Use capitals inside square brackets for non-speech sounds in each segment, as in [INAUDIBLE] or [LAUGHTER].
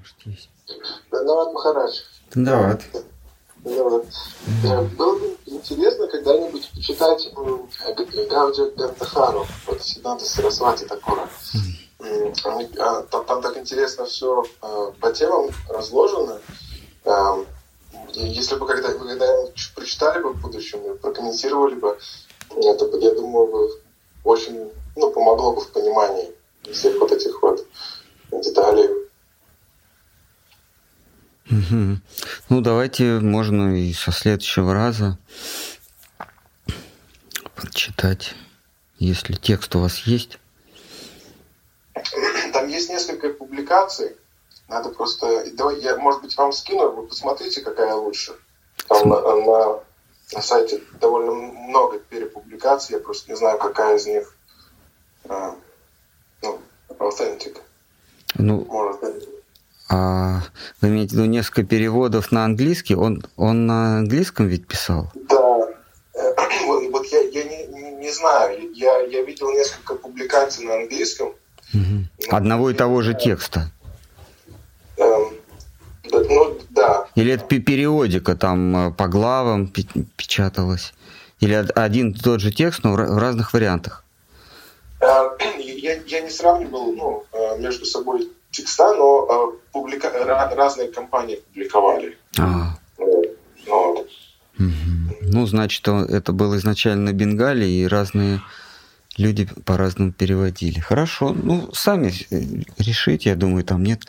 может, есть. Данават Махарадж. Дават. Данават. Э, Было бы интересно когда-нибудь почитать м, Гавджа Гандахару, вот Сиданта Сарасвати Такора. М, они- а, Там, там так интересно все по темам разложено. И Если бы когда, вы когда-нибудь прочитали бы в будущем и прокомментировали бы, это, бы, я думаю, бы очень ну, помогло бы в понимании всех вот этих вот деталей. Мгм. Ну, давайте можно и со следующего раза прочитать, если текст у вас есть. Там есть несколько публикаций. Надо просто... Давай, я, может быть, вам скину, вы посмотрите, какая лучше. Там на, на- на сайте довольно много перепубликаций, я просто не знаю, какая из них а, ну, authentic. Ну, Может. А вы имеете в виду несколько переводов на английский? Он, он на английском ведь писал? Да. Э, Вот, я, я не, не- не знаю. Я, я видел несколько публикаций на английском. Мгм. Одного и того же текста? Эм, ну, да. Или это пе- периодика, там э, по главам пе- печаталось? Или од- один и тот же текст, но в ра- в разных вариантах? Э, Я, я не сравнивал ну, между собой текста, но э, публика- ра- разные компании публиковали. А, Вот. Ну. Ну, значит, это было изначально на Бенгале, и разные люди по-разному переводили. Хорошо, ну, сами э, решите, я думаю, там нет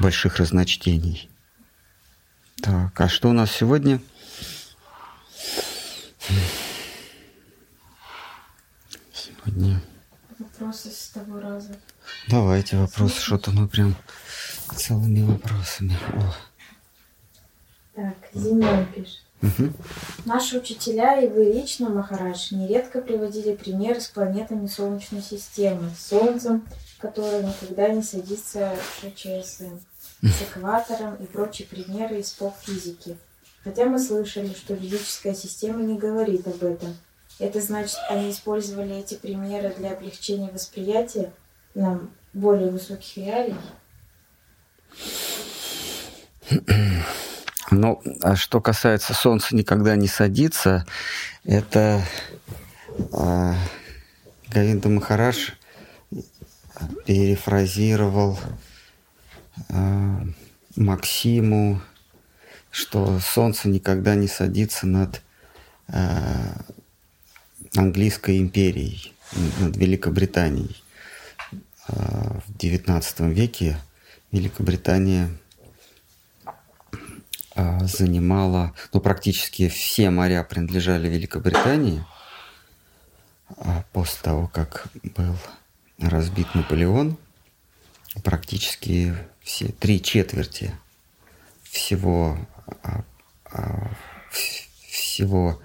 больших разночтений. Так, а что у нас сегодня? Сегодня... Вопросы с того раза. Давайте вопросы, что-то мы прям целыми вопросами. О. Так, Зимон пишет. Мгм. Наши учителя и вы лично, Махарадж, нередко приводили примеры с планетами Солнечной системы, с Солнцем, которое никогда не садится в ШЧСМ, с экватором и прочие примеры из поп-физики. Хотя мы слышали, что ведическая система не говорит об этом. Это значит, они использовали эти примеры для облегчения восприятия нам более высоких реалий? [CLEARS THROAT] Ну, а что касается Солнца никогда не садится, это а, Говинда Махарадж перефразировал а, Максиму, что Солнце никогда не садится над а, английской империей, над Великобританией. А, в XIX веке Великобритания а, занимала, ну, практически все моря принадлежали Великобритании. А после того, как был разбит Наполеон, практически все три четверти всего, а, а, вс- всего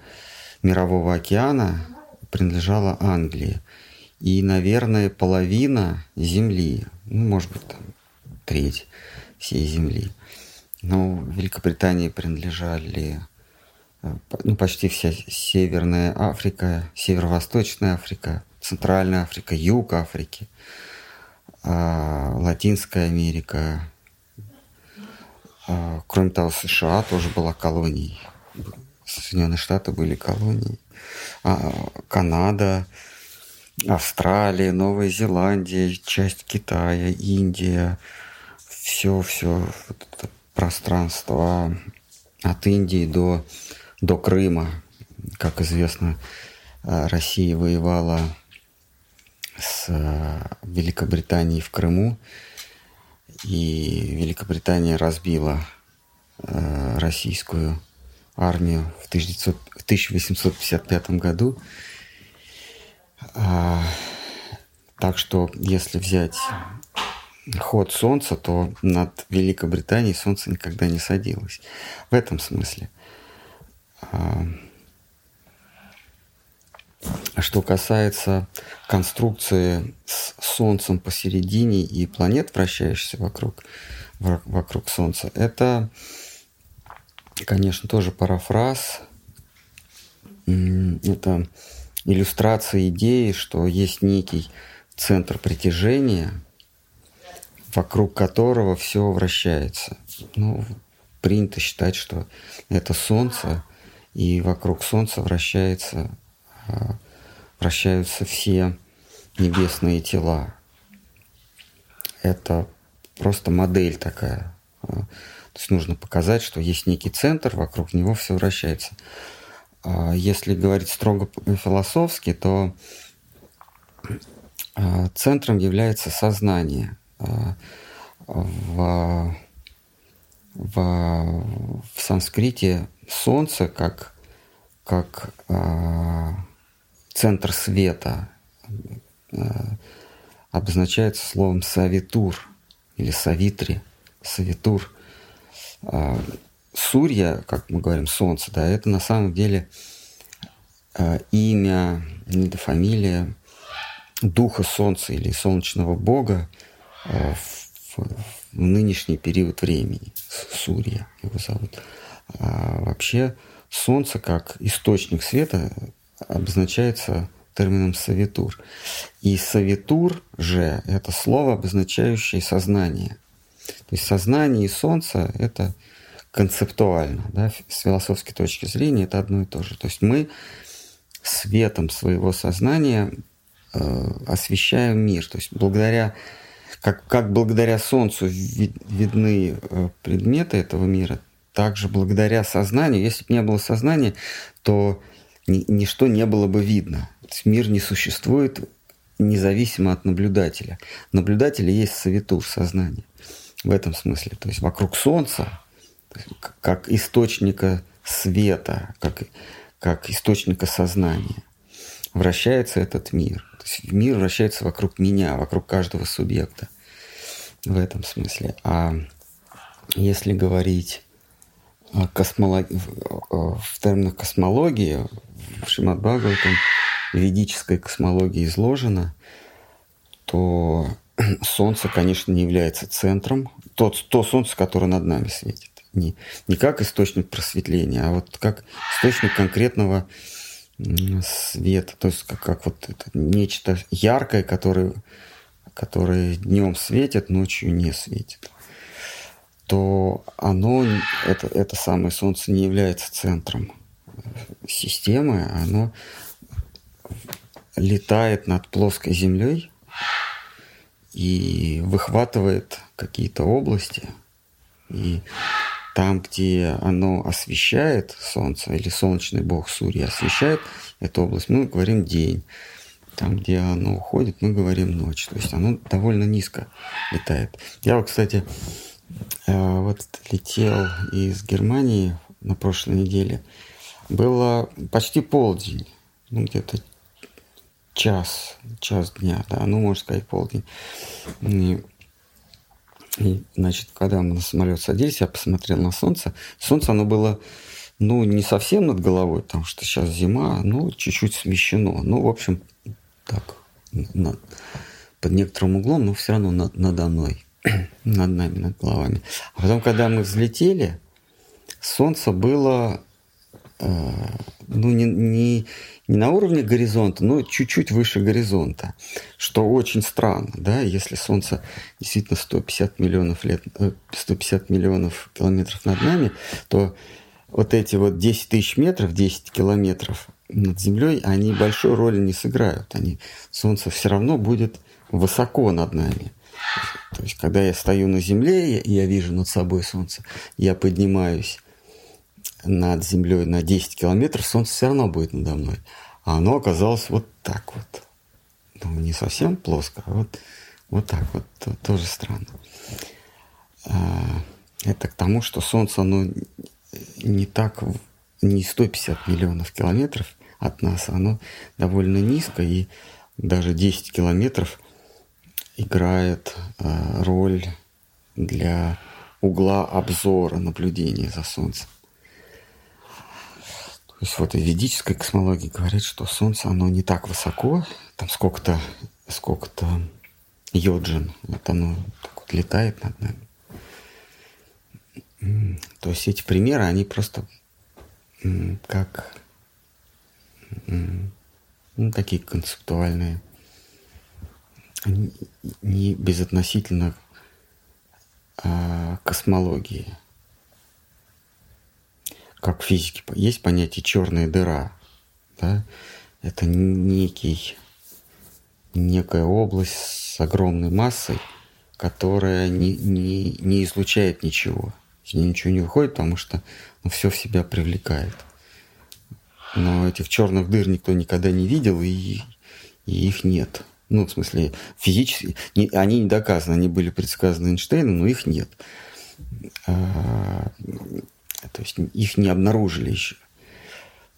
мирового океана принадлежала Англии. И, наверное, половина Земли, ну, может быть, там, треть всей Земли. Но Великобритании принадлежали э, ну, почти вся Северная Африка, Северо-Восточная Африка, Центральная Африка, Юг Африки, а, Латинская Америка. А, Кроме того, США тоже была колонией. Соединенные Штаты были колонией. А, Канада, Австралия, Новая Зеландия, часть Китая, Индия. Все, все это пространство от Индии до, до Крыма. Как известно, э, Россия воевала с э, Великобританией в Крыму, и Великобритания разбила э, российскую армию в 1900 в 1855 году. А, Так что, если взять ход Солнца, то над Великобританией Солнце никогда не садилось. В этом смысле. А, Что касается конструкции с Солнцем посередине и планет, вращающихся вокруг, во- вокруг Солнца, это, конечно, тоже парафраз. Это иллюстрация идеи, что есть некий центр притяжения вокруг которого все вращается. Ну, принято считать, что это Солнце, и вокруг Солнца вращается, а, вращаются все небесные тела. Это просто модель такая. То есть нужно показать, что есть некий центр, вокруг него все вращается. А, если говорить строго философски, то центром является сознание. В, в, в санскрите солнце как, как центр света обозначается словом савитур или савитри, савитур. Сурья, как мы говорим, солнце, да, это на самом деле а, имя, фамилия духа солнца или солнечного бога а, в, в нынешний период времени. Сурья его зовут. А вообще солнце как источник света обозначается термином «савитур». И «савитур» же – это слово, обозначающее сознание. То есть сознание и солнце – это концептуально, да, с философской точки зрения это одно и то же. То есть мы светом своего сознания э, освещаем мир. То есть благодаря, как, как благодаря Солнцу вид, видны э, предметы этого мира, также благодаря сознанию, если бы не было сознания, то ни, ничто не было бы видно. Мир не существует независимо от наблюдателя. Наблюдатель есть совитур сознания в этом смысле. То есть вокруг Солнца, как источника света, как, как источника сознания, вращается этот мир. То есть мир вращается вокруг меня, вокруг каждого субъекта в этом смысле. А если говорить космолог... в терминах космологии, в Шримад Бхагаватам ведической космологии изложено, то Солнце, конечно, не является центром. Тот, то Солнце, которое над нами светит. Не, не как источник просветления, а вот как источник конкретного света. То есть как, как вот это нечто яркое, которое, которое днем светит, ночью не светит то оно, это, это самое Солнце не является центром системы, оно летает над плоской Землей и выхватывает какие-то области. И там, где оно освещает Солнце, или солнечный бог Сурья освещает эту область, мы говорим день. Там, где оно уходит, мы говорим ночь. То есть оно довольно низко летает. Я вот, кстати, э, вот летел из Германии на прошлой неделе. Было почти полдень, ну, где-то час, час дня, да, ну, можно сказать, полдень. И, значит, когда мы на самолет садились, я посмотрел на солнце. Солнце, оно было, ну, не совсем над головой, потому что сейчас зима, ну, чуть-чуть смещено. Ну, в общем, так, на, под некоторым углом, но все равно над, надо мной, [CLEARS THROAT] над нами, над головами. А потом, когда мы взлетели, солнце было ну, не, не, не на уровне горизонта, но чуть-чуть выше горизонта, что очень странно, да, если Солнце действительно 150 миллионов лет, 150 э, миллионов километров над нами, то вот эти вот 10 тысяч метров, 10 километров над Землей, они большой роли не сыграют. Они, Солнце все равно будет высоко над нами. То есть, когда я стою на Земле, и я вижу над собой Солнце, я поднимаюсь над Землей на 10 километров, Солнце все равно будет надо мной. А оно оказалось вот так вот. Ну, не совсем плоско, а вот, вот так вот. Тоже странно. А, это к тому, что Солнце, оно не так, не 150 миллионов километров от нас, оно довольно низко, и даже 10 километров играет а, роль для угла обзора наблюдения за Солнцем. То есть вот и ведическая космология говорит, что Солнце, оно не так высоко, там сколько-то сколько-то йоджин, вот оно так вот летает над нами. То есть эти примеры, они просто как ну, такие концептуальные, они не безотносительно космологии. Как в физике есть понятие черная дыра. Да? Это некий, некая область с огромной массой, которая не, не, не излучает ничего. Из нее ничего не выходит, потому что ну, все в себя привлекает. Но этих черных дыр никто никогда не видел, и, и их нет. Ну, в смысле, физически, не, они не доказаны, они были предсказаны Эйнштейном, но их нет. То есть их не обнаружили еще.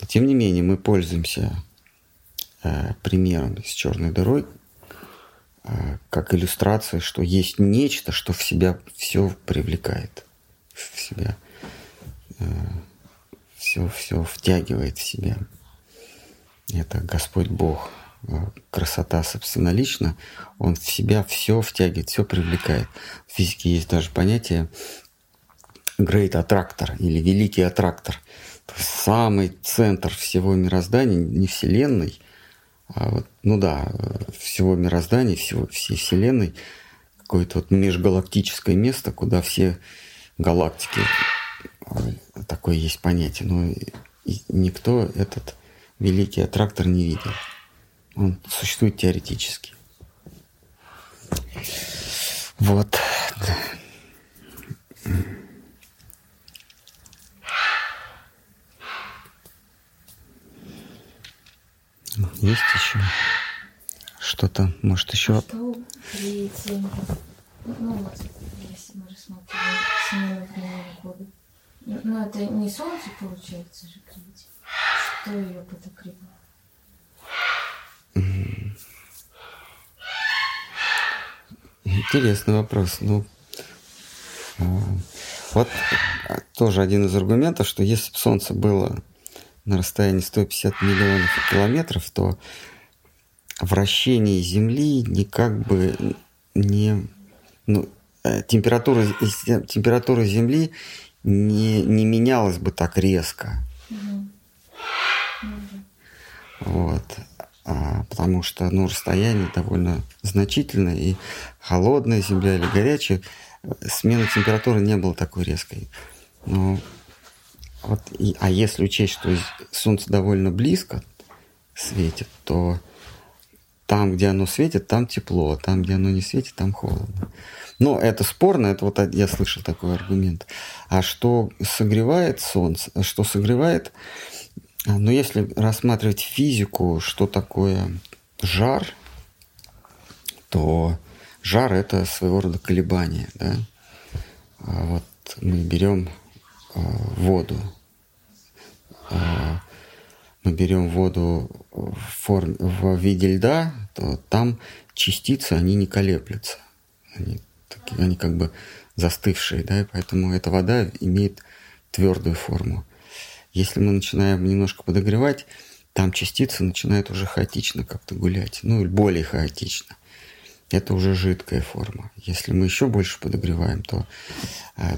Но тем не менее, мы пользуемся а, примером с черной дырой, а, как иллюстрация, что есть нечто, что в себя все привлекает, в себя все, все втягивает в себя. Это Господь Бог, красота собственно лично, Он в себя все втягивает, все привлекает. В физике есть даже понятие great attractor или великий аттрактор. Самый центр всего мироздания, не Вселенной, а вот, ну да, всего мироздания, всего, всей Вселенной, какое-то вот межгалактическое место, куда все галактики, такое есть понятие, но никто этот великий аттрактор не видел. Он существует теоретически. Вот. Есть еще что-то, может, еще... Что при теме, ну вот, если мы времени года, ну это не солнце получается же критик. Что ее подогревает? Интересный вопрос. Ну, а, вот тоже один из аргументов, что если бы Солнце было на расстоянии 150 миллионов километров, то вращение Земли никак бы не... Ну, э, температура, температура Земли не, не менялась бы так резко. Вот. А, потому что ну, расстояние довольно значительное, и холодная земля или горячая, смена температуры не была такой резкой. Но вот, и, а если учесть, что Солнце довольно близко светит, то там, где оно светит, там тепло, а там, где оно не светит, там холодно. Но это спорно, это вот я слышал такой аргумент. А что согревает Солнце, что согревает но ну, если рассматривать физику, что такое жар, то жар это своего рода колебание. Да? А вот мы берем а, воду. А, мы берем воду в, форме, в виде льда, то там частицы, они не колеблются. Они, такие, они как бы застывшие, да, и поэтому эта вода имеет твердую форму. Если мы начинаем немножко подогревать, там частицы начинают уже хаотично как-то гулять, ну, или более хаотично. Это уже жидкая форма. Если мы еще больше подогреваем, то э,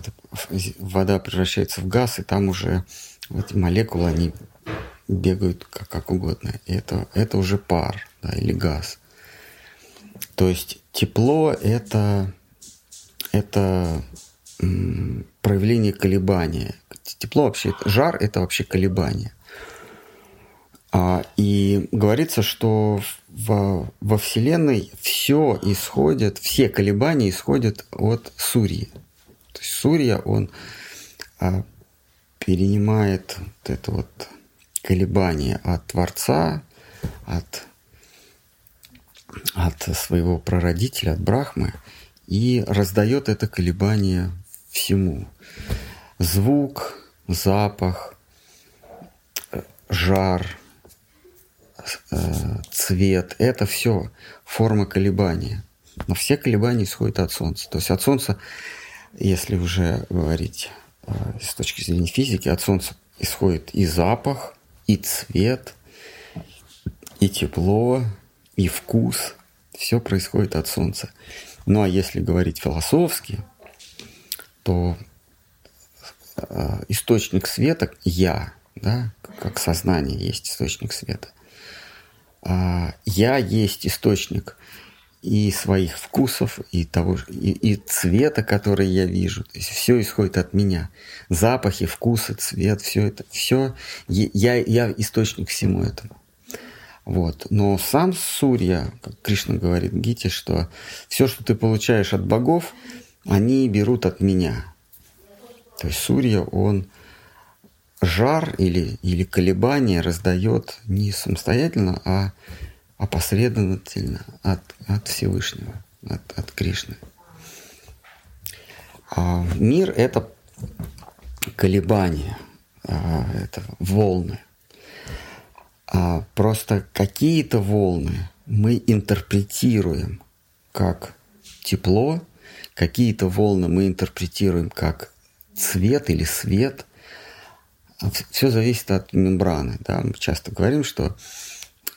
вода превращается в газ, и там уже эти молекулы, они бегают как, как угодно. И это, это уже пар да, или газ. То есть тепло это, это проявление колебания. Тепло вообще, жар – это вообще колебание. А, и говорится, что во, во Вселенной все исходит, все колебания исходят от Сурьи. То есть Сурья, он а, перенимает вот это вот колебание от Творца, от, от своего прародителя, от Брахмы, и раздает это колебание всему. Звук, запах, жар, э, цвет – это все форма колебания. Но все колебания исходят от Солнца. То есть от Солнца, если уже говорить э, с точки зрения физики, от Солнца исходит и запах, и цвет, и тепло, и вкус. Все происходит от Солнца. Ну а если говорить философски – что э, источник света – я, да, как сознание есть источник света. А я есть источник и своих вкусов, и того, и, и цвета, который я вижу. То есть все исходит от меня. Запахи, вкусы, цвет, все это, все. Я, я источник всему этому. Вот. Но сам Сурья, как Кришна говорит Гите, что все, что ты получаешь от богов, они берут от меня. То есть Сурья, он жар или, или колебания раздает не самостоятельно, а опосредовательно от, от Всевышнего, от, от Кришны. А мир – это колебания, а, это волны. А просто какие-то волны мы интерпретируем как тепло, какие-то волны мы интерпретируем как цвет или свет. Все зависит от мембраны. Да? Мы часто говорим, что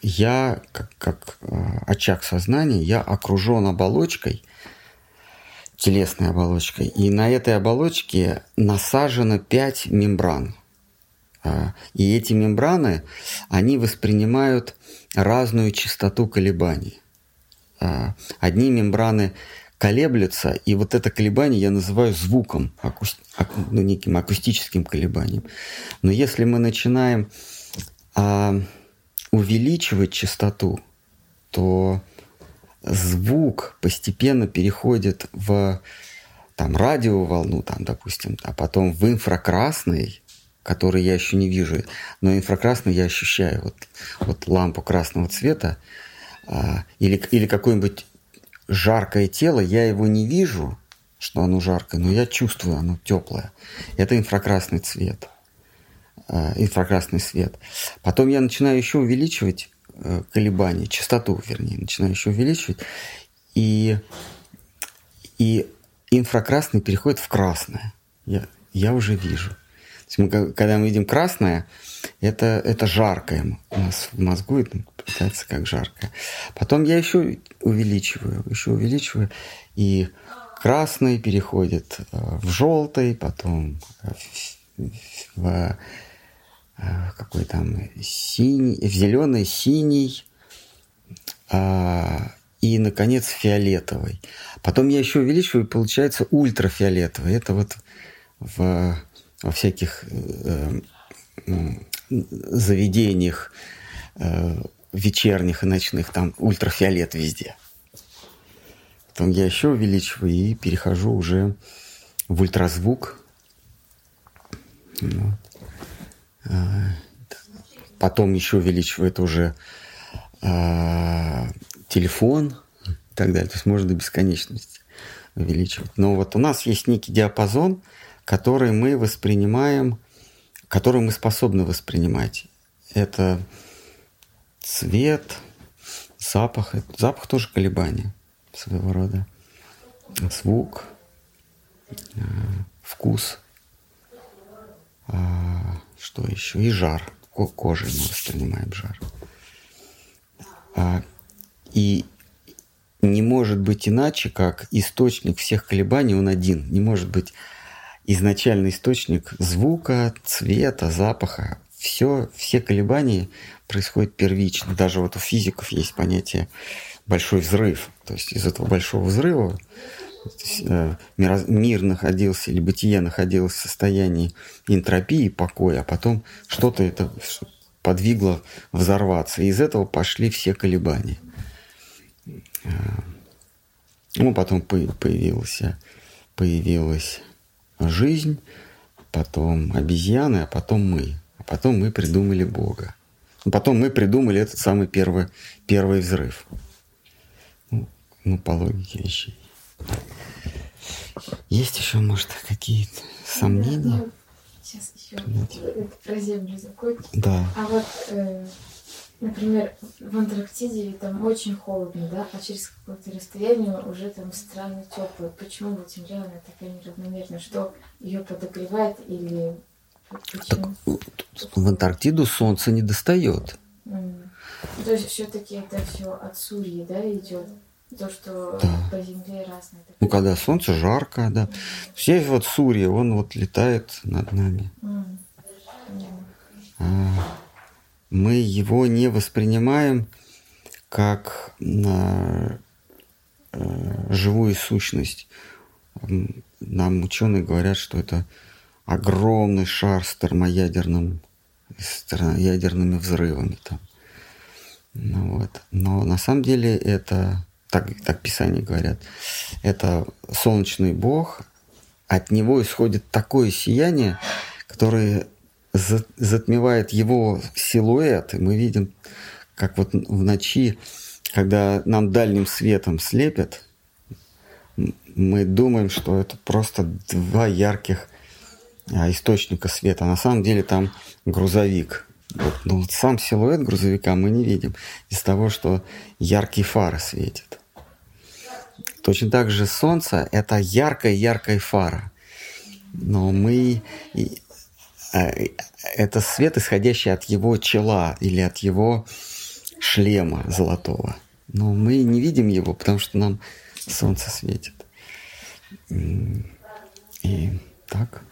я, как, как э, очаг сознания, я окружен оболочкой, телесной оболочкой, и на этой оболочке насажено пять мембран. А, и эти мембраны, они воспринимают разную частоту колебаний. А, одни мембраны колеблются, и вот это колебание я называю звуком, ну, неким акустическим колебанием. Но если мы начинаем а, увеличивать частоту, то звук постепенно переходит в там, радиоволну, там, допустим, а потом в инфракрасный, который я еще не вижу, но инфракрасный я ощущаю. Вот, вот лампу красного цвета а, или, или какое-нибудь жаркое тело, я его не вижу, что оно жаркое, но я чувствую, оно теплое. Это инфракрасный цвет. Э, инфракрасный свет. Потом я начинаю еще увеличивать э, колебания, частоту, вернее, начинаю еще увеличивать, и, и инфракрасный переходит в красное. Я, я уже вижу. То есть мы, когда мы видим красное, это, это жаркое у нас в мозгу, это пытается как жаркое. Потом я еще увеличиваю, еще увеличиваю, и красный переходит э, в желтый, потом в, в Э, какой там синий, зеленый, синий а, и, наконец, фиолетовый. Потом я еще увеличиваю, получается ультрафиолетовый. Это вот в, во всяких э, заведениях э, вечерних и ночных, там ультрафиолет везде. Потом я еще увеличиваю и перехожу уже в ультразвук. Вот. Потом еще увеличивает уже э, телефон и так далее. То есть можно до бесконечности увеличивать. Но вот у нас есть некий диапазон, который мы воспринимаем, который мы способны воспринимать. Это цвет, запах. Запах тоже колебания своего рода. Звук, э, вкус. А, что еще? И жар. Кожей мы воспринимаем жар. А, и не может быть иначе, как источник всех колебаний, он один. Не может быть изначальный источник звука, цвета, запаха. Все, все колебания происходят первично. Даже вот у физиков есть понятие большой взрыв. То есть из этого большого взрыва Э, мир находился или бытие находилось в состоянии энтропии, покоя, а потом что-то это подвигло взорваться. И из этого пошли все колебания. Э, ну, потом появилась, появилась жизнь, потом обезьяны, а потом мы. А потом мы придумали Бога. Потом мы придумали этот самый первый, первый взрыв. Ну, ну, по логике вещей. Есть еще, может, какие-то сомнения? Ну, сейчас еще про землю закончим. Да. А вот, э, например, в Антарктиде там очень холодно, да, а через какое-то расстояние уже там странно тепло. Почему вот Земля она такая неравномерная? Что ее подогревает или? Так, в Антарктиду солнце не достает. Mm. То есть все-таки это все от Сурьи, да, идет? То, что да. по Земле разное. Ну, когда солнце жарко, да. Все вот Сурья, он вот летает над нами. Mm. А, мы его не воспринимаем как, э, живую сущность. Нам ученые говорят, что это огромный шар с термоядерным, с термоядерными взрывами там. Ну, вот. Но на самом деле это, так, так Писание говорят, это солнечный бог, от него исходит такое сияние, которое затмевает его силуэт, и мы видим, как вот в ночи, когда нам дальним светом слепят, мы думаем, что это просто два ярких источника света. На самом деле там грузовик. Но вот сам силуэт грузовика мы не видим из того, что яркие фары светят. Точно так же солнце – это яркая-яркая фара. Но мы а, это свет, исходящий от его чела или от его шлема золотого. Но мы не видим его, потому что нам солнце светит. И так.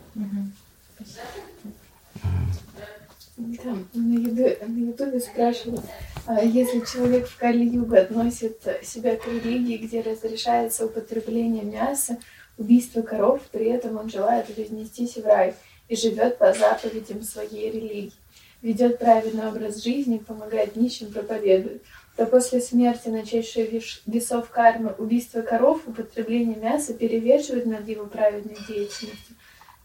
Да, на Ютубе спрашивают, а если человек в Кали-Юга относит себя к религии, где разрешается употребление мяса, убийство коров, при этом он желает вознестись в рай – и живет по заповедям своей религии, ведет правильный образ жизни, помогает нищим, проповедует, то после смерти начавшие весов кармы убийство коров, употребление мяса перевешивает над его праведной деятельностью.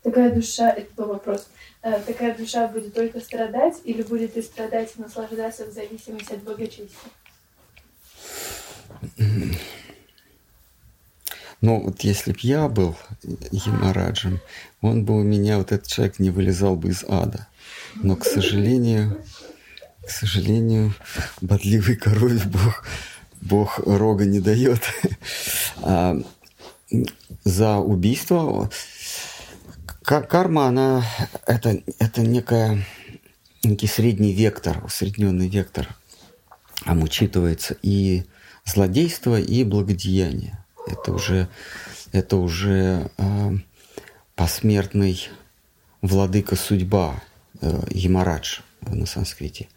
Такая душа, это был вопрос, э, такая душа будет только страдать или будет и страдать и наслаждаться в зависимости от благочестия? Но вот если б я был Ямараджем, он бы у меня, вот этот человек, не вылезал бы из ада. Но, к сожалению, к сожалению, бодливый корове Бог, Бог рога не дает. [LAUGHS] А за убийство карма, она это, это некая, некий средний вектор, усредненный вектор. Там учитывается и злодейство, и благодеяние. Это уже, это уже э, посмертный владыка судьба, э, Ямарадж на санскрите.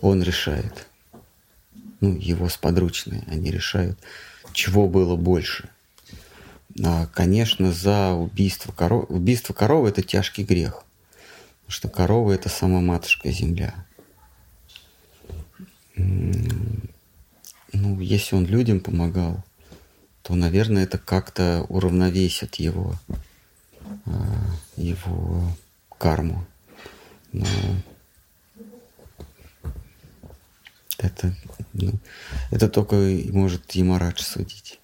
Он решает. Ну, его сподручные, они решают, чего было больше. А, конечно, за убийство коровы. Убийство коровы – это тяжкий грех. Потому что корова – это сама матушка земля. Ну, если он людям помогал, то, наверное, это как-то уравновесит его, а, его карму. Но это, ну, это только может Ямарадж судить.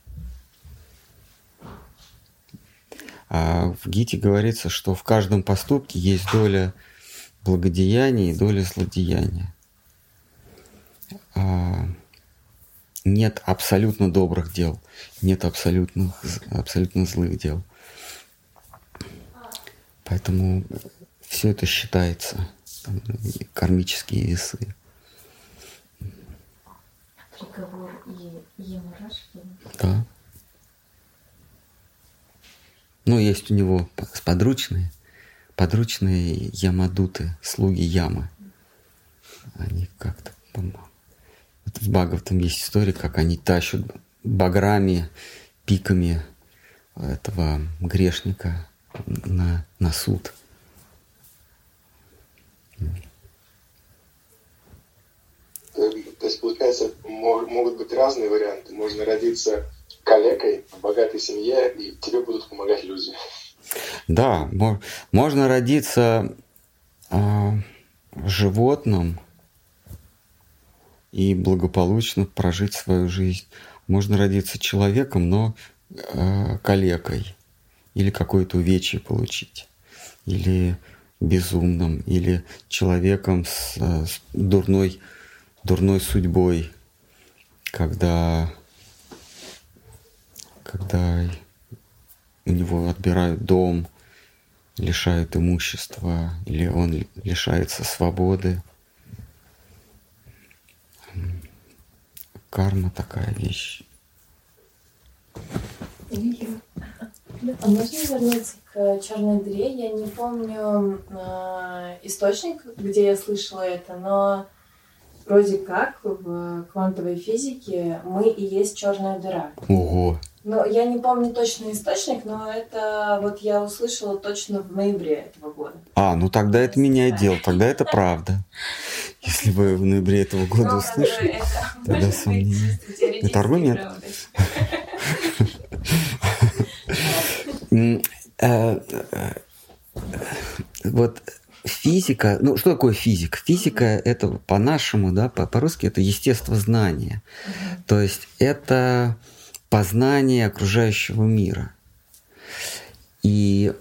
А в Гите говорится, что в каждом поступке есть доля благодеяния и доля злодеяния. А нет абсолютно добрых дел, нет абсолютно, абсолютно злых дел. Поэтому все это считается, там, кармические весы. Приговор и Ямарашки? Да. Ну, есть у него подручные, подручные ямадуты, слуги ямы. Они как-то, по-моему, в Бхагаватам есть история, как они тащат баграми, пиками этого грешника на, на суд. То есть, получается, могут быть разные варианты. Можно родиться калекой в богатой семье, и тебе будут помогать люди. Да, можно родиться э, животным, и благополучно прожить свою жизнь. Можно родиться человеком, но э, калекой, или какое-то увечье получить, или безумным, или человеком с, с дурной, дурной судьбой, когда, когда у него отбирают дом, лишают имущества, или он лишается свободы. карма такая вещь. А можно вернуться к черной дыре? Я не помню э, источник, где я слышала это, но вроде как в квантовой физике мы и есть черная дыра. Ого. Но я не помню точный источник, но это вот я услышала точно в ноябре этого года. А, ну тогда это меняет дело, тогда это правда. [LAUGHS] Если вы в ноябре этого года Ну, услышали, тогда [LAUGHS] сомнение. Это аргумент. [LAUGHS] э, э, Вот физика, ну что такое физика? Физика это по-нашему, да, по- по-русски это естествознание. То есть это познание окружающего мира. И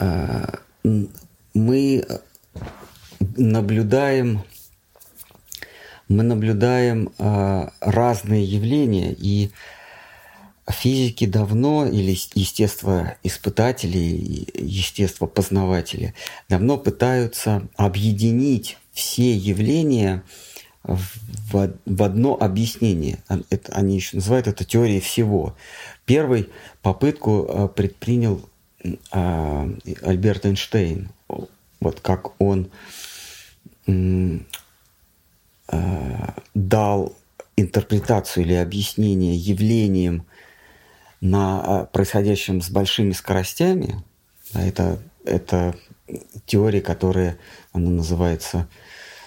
э, мы наблюдаем, мы наблюдаем э, разные явления, и физики давно, или естествоиспытатели, и естествопознаватели, давно пытаются объединить все явления в, в одно объяснение. Это, они еще называют это теорией всего. Первый попытку э, предпринял а, Альберт Эйнштейн. Вот как он а, дал интерпретацию или объяснение явлениям на а, происходящем с большими скоростями. А Это, это теория, которая она называется,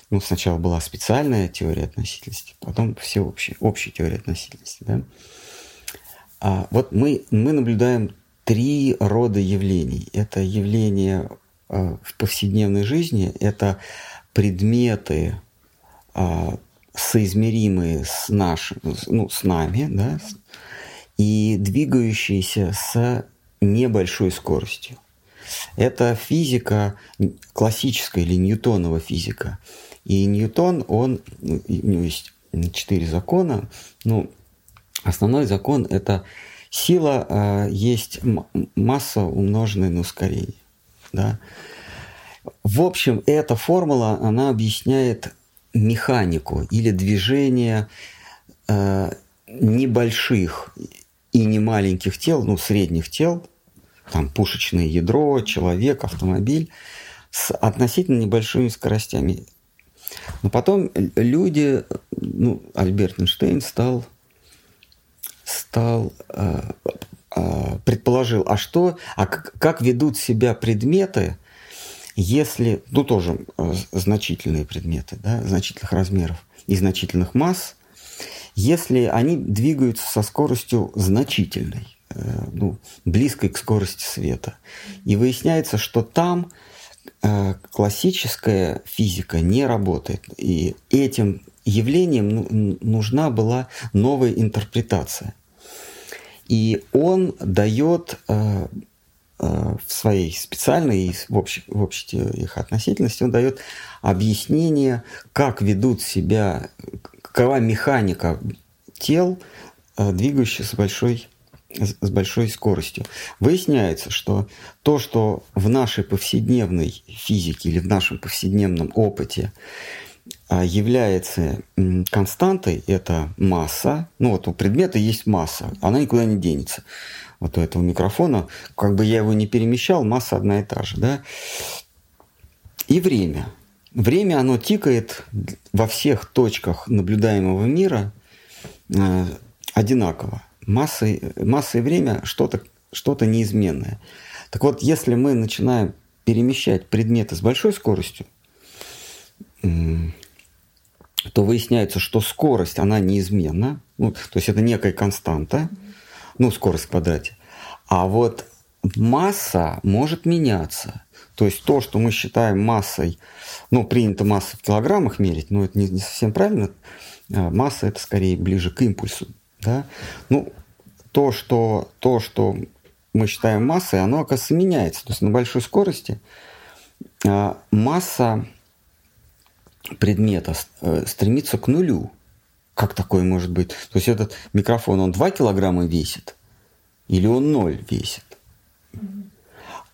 ну, сначала была специальная теория относительности, потом всеобщая, общая теория относительности. Да? А вот мы, мы наблюдаем три рода явлений. Это явления а, в повседневной жизни, это предметы, а, соизмеримые с, нашим, ну, с нами, да, и двигающиеся с небольшой скоростью. Это физика классическая или Ньютонова физика. И Ньютон, он, ну, у него есть четыре закона. Ну, основной закон – это сила э, есть масса, умноженная на ускорение. Да? В общем, эта формула, она объясняет механику или движение э, небольших и не маленьких тел, ну, средних тел, там пушечное ядро, человек, автомобиль, с относительно небольшими скоростями. Но потом люди, ну, Альберт Эйнштейн стал, стал э, э, предположил, а что, а как, ведут себя предметы, если, ну тоже э, значительные предметы, да, значительных размеров и значительных масс, если они двигаются со скоростью значительной, э, ну, близкой к скорости света. И выясняется, что там классическая физика не работает. И этим явлением ну, нужна была новая интерпретация. И он дает э, э, в своей специальной и в общей, в общей их относительности, он дает объяснение, как ведут себя, какова механика тел, э, двигающихся большой, с большой скоростью. Выясняется, что то, что в нашей повседневной физике или в нашем повседневном опыте а, является константой, это масса. Ну вот у предмета есть масса, она никуда не денется. Вот у этого микрофона, как бы я его не перемещал, масса одна и та же. Да? И время. Время, оно тикает во всех точках наблюдаемого мира э, одинаково. Масса, масса и время что-то что неизменное. Так вот, если мы начинаем перемещать предметы с большой скоростью, то выясняется, что скорость, она неизменна. Ну, то есть это некая константа, ну, скорость в квадрате. А вот масса может меняться. То есть то, что мы считаем массой, ну, принято массу в килограммах мерить, но это не, не совсем правильно. А Масса это скорее ближе к импульсу. Да? Ну, то что, то, что мы считаем массой, оно, оказывается, меняется. То есть на большой скорости а, масса предмета э, стремится к нулю. Как такое может быть? То есть этот микрофон, он 2 килограмма весит? Или он 0 весит?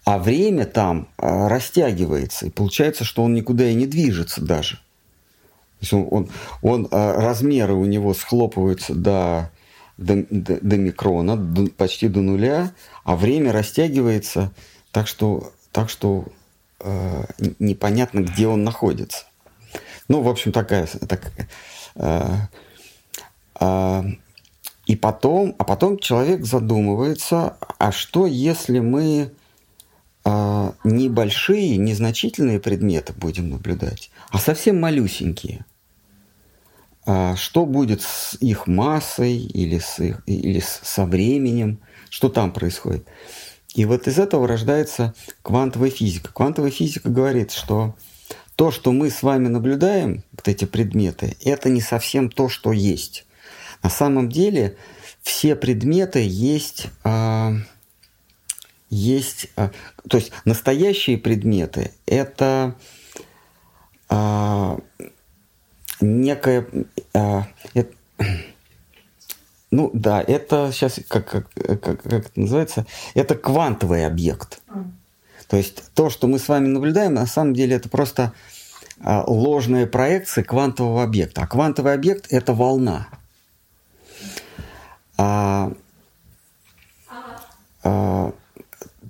А время там э, растягивается, и получается, что он никуда и не движется даже. То есть он, он, он, э, размеры у него схлопываются до, до, до- до микрона, до- почти до нуля, а время растягивается так, что, так, что э, непонятно, где он находится. ну, в общем, такая... Так, э, э, и потом, а потом человек задумывается, а что если мы э, небольшие, незначительные предметы будем наблюдать, а совсем малюсенькие? А что будет с их массой или, с их, или со временем? Что там происходит? И вот из этого рождается квантовая физика. Квантовая физика говорит, что то, что мы с вами наблюдаем, вот эти предметы, это не совсем то, что есть. На самом деле все предметы есть, а, есть, а, то есть настоящие предметы это а, некая, а, это, ну да, это сейчас как, как, как, как это называется, это квантовый объект. То есть то, что мы с вами наблюдаем, на самом деле это просто а, ложная проекция квантового объекта. А квантовый объект это волна. А, а,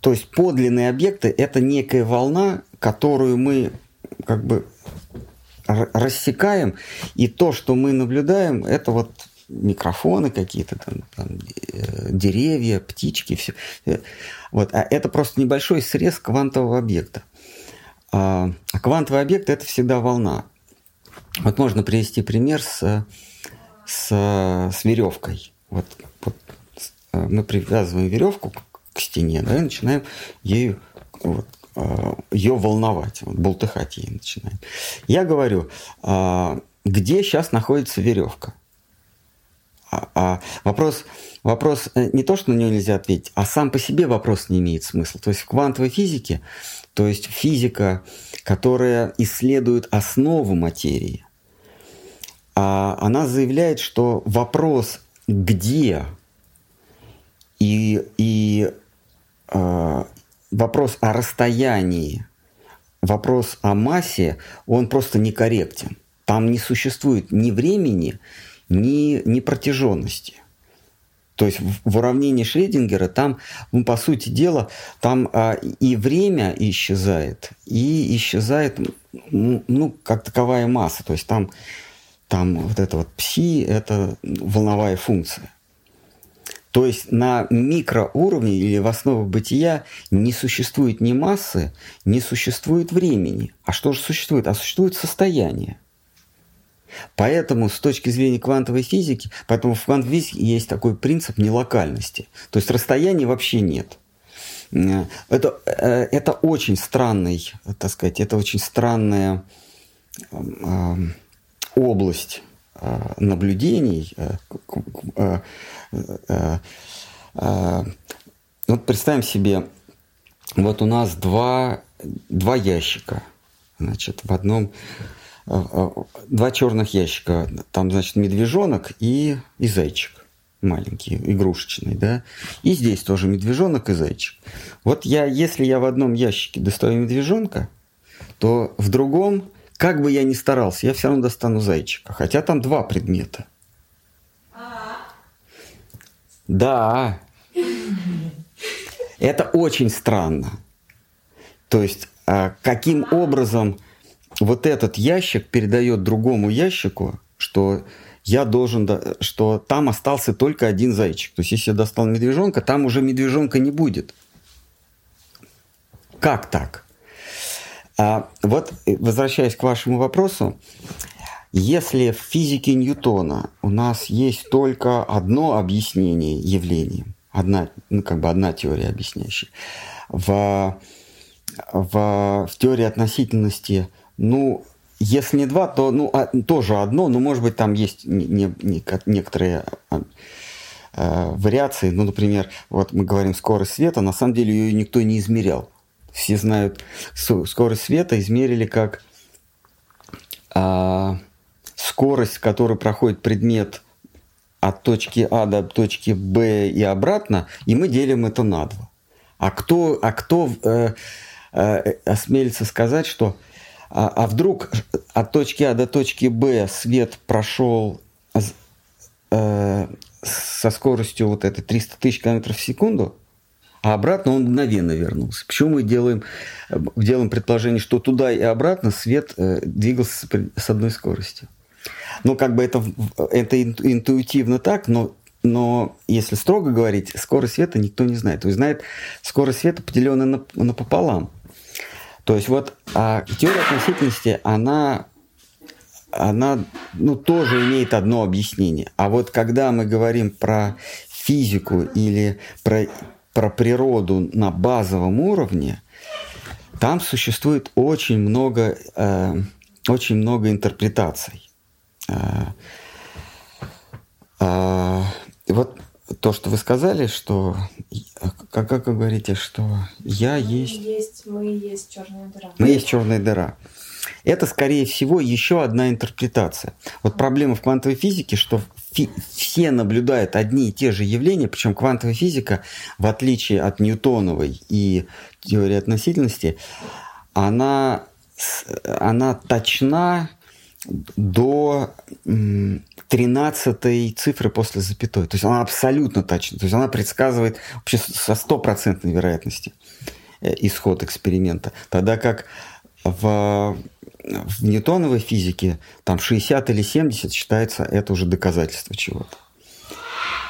то есть подлинные объекты это некая волна, которую мы как бы рассекаем, и то, что мы наблюдаем, это вот микрофоны какие-то, там, там, э, деревья, птички, все. Вот. А это просто небольшой срез квантового объекта. А, а квантовый объект это всегда волна. Вот можно привести пример с, с, с веревкой. Вот, вот э, мы привязываем веревку к стене, да, и начинаем ею вот, ее волновать, вот, болтыхать ей начинаем. Я говорю, а, где сейчас находится веревка? А, а вопрос, вопрос э, не то, что на него нельзя ответить, а сам по себе вопрос не имеет смысла. То есть в квантовой физике, то есть физика, которая исследует основу материи, а она заявляет, что вопрос где и, и э, вопрос о расстоянии, вопрос о массе, он просто некорректен. Там не существует ни времени, ни, ни протяженности. То есть в, в уравнении Шредингера там, ну, по сути дела, там а, и время исчезает, и исчезает, ну, как таковая масса. То есть там там вот это вот пси – это волновая функция. То есть на микроуровне или в основах бытия не существует ни массы, не существует времени. А что же существует? А существует состояние. Поэтому с точки зрения квантовой физики, поэтому в квантовой физике есть такой принцип нелокальности. То есть расстояния вообще нет. Это, э, это очень странный, так сказать, это очень странная область э, наблюдений. Э, э, вот представим себе, вот у нас два, два ящика. Значит, в одном два черных ящика. Там, значит, медвежонок и, и зайчик маленький, игрушечный, да. И здесь тоже медвежонок и зайчик. Вот я, если я в одном ящике достаю медвежонка, то в другом как бы я ни старался, я все равно достану зайчика. Хотя там два предмета. Да. Это очень странно. То есть, а, каким образом вот этот ящик передает другому ящику, что я должен, что там остался только один зайчик. То есть, если я достал медвежонка, там уже медвежонка не будет. Как так? А вот, э, возвращаясь к вашему вопросу, если в физике Ньютона у нас есть только одно объяснение явлениям, одна, ну, как бы одна теория объясняющая, в, в, в теории относительности, ну, если не два, то ну, а, тоже одно, но, может быть, там есть не, не, не, некоторые э, вариации. Ну, например, вот мы говорим скорость света, на самом деле ее никто не измерял все знают, скорость света измерили как а, скорость, которой проходит предмет от точки А до точки Б и обратно, и мы делим это на два. А кто, а кто э, э, осмелится сказать, что а, а вдруг от точки А до точки Б свет прошел э, со скоростью вот этой 300 тысяч километров в секунду, а обратно он мгновенно вернулся. Почему мы делаем, делаем предположение, что туда и обратно свет э, двигался с одной скоростью? Ну, как бы это, это интуитивно так, но, но если строго говорить, скорость света никто не знает. То есть знает скорость света, поделенная на, напополам. То есть вот а теория относительности, она она ну, тоже имеет одно объяснение. А вот когда мы говорим про физику или про, про природу на базовом уровне, там существует очень много, э, очень много интерпретаций. Э, э, вот то, что вы сказали, что как, как вы говорите, что я есть... есть... Мы есть черная дыра. Мы есть черная дыра. Это, скорее всего, еще одна интерпретация. Вот проблема в квантовой физике, что все наблюдают одни и те же явления, причем квантовая физика, в отличие от ньютоновой и теории относительности, она, она точна до 13 цифры после запятой. То есть она абсолютно точна. То есть она предсказывает вообще со стопроцентной вероятностью э, исход эксперимента. Тогда как в, в ньютоновой физике там 60 или 70 считается это уже доказательство чего-то.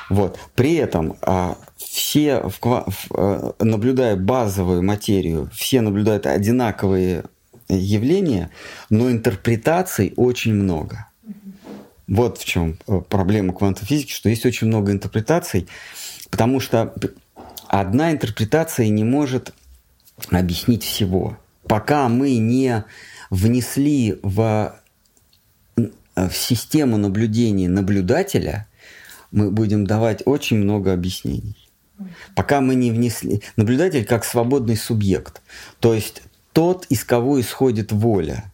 Вот. При этом а, все, э, наблюдая базовую материю, все наблюдают одинаковые явления, но интерпретаций очень много. Вот в чем э, проблема квантовой физики, что есть очень много интерпретаций, потому что одна интерпретация не может объяснить всего пока мы не внесли в, в систему наблюдения наблюдателя, мы будем давать очень много объяснений. Пока мы не внесли... Наблюдатель как свободный субъект. То есть тот, из кого исходит воля.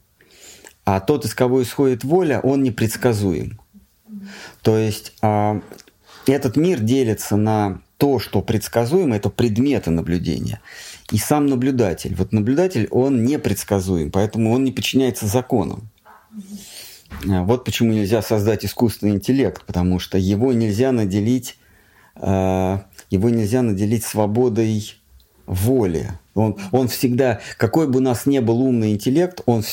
А тот, из кого исходит воля, он непредсказуем. То есть а, этот мир делится на то, что предсказуемо, это предметы наблюдения и сам наблюдатель. Вот наблюдатель, он непредсказуем, поэтому он не подчиняется законам. А, вот почему нельзя создать искусственный интеллект, потому что его нельзя наделить, а, его нельзя наделить свободой воли. Он, он всегда, какой бы у нас ни был умный интеллект, он,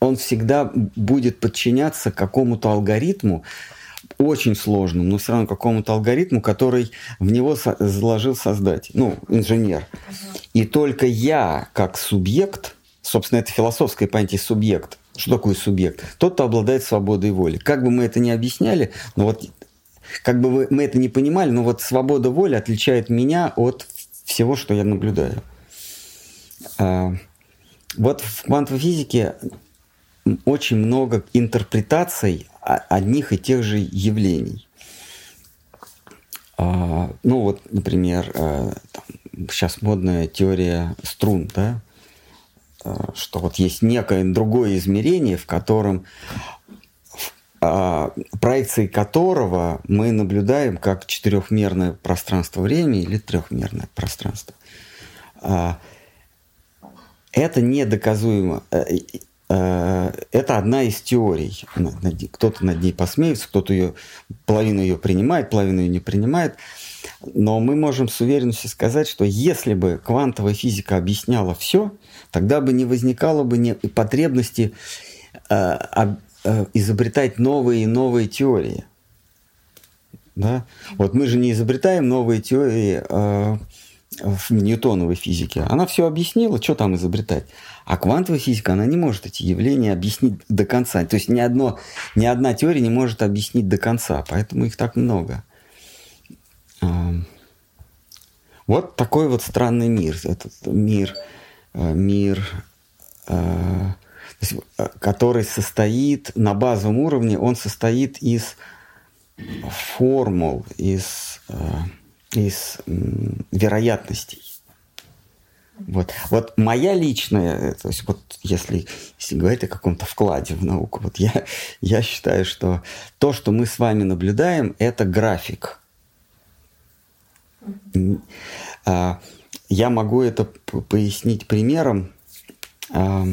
он всегда будет подчиняться какому-то алгоритму, очень сложным, но все равно какому-то алгоритму, который в него со- заложил создатель, ну, инженер. И только я, как субъект, собственно, это философское понятие субъект. Что такое субъект? Тот, кто обладает свободой воли. Как бы мы это ни объясняли, но вот как бы мы это не понимали, но вот свобода воли отличает меня от всего, что я наблюдаю. А, вот в квантовой физике очень много интерпретаций одних и тех же явлений. А, ну вот, например, э, сейчас модная теория струн, да, э, что вот есть некое другое измерение, в котором а, проекции которого мы наблюдаем как четырехмерное пространство времени или трехмерное пространство. А, это недоказуемо. Э, это одна из теорий. Кто-то над ней посмеется, кто-то ее, половину ее принимает, половину ее не принимает. Но мы можем с уверенностью сказать, что если бы квантовая физика объясняла все, тогда бы не возникало бы не потребности э, э, изобретать новые и новые теории. Да? Вот мы же не изобретаем новые теории в ньютоновой физике. Она все объяснила, что там изобретать. А квантовая физика, она не может эти явления объяснить до конца. То есть ни, одно, ни одна теория не может объяснить до конца, поэтому их так много. Вот такой вот странный мир. Этот мир, э, мир э, э, который состоит на базовом уровне, он состоит из формул, из, из вероятностей. Вот. вот моя личная, то есть вот если, если говорить о каком-то вкладе в науку, вот я, я считаю, что то, что мы с вами наблюдаем, это график. А, я могу это пояснить примером. А,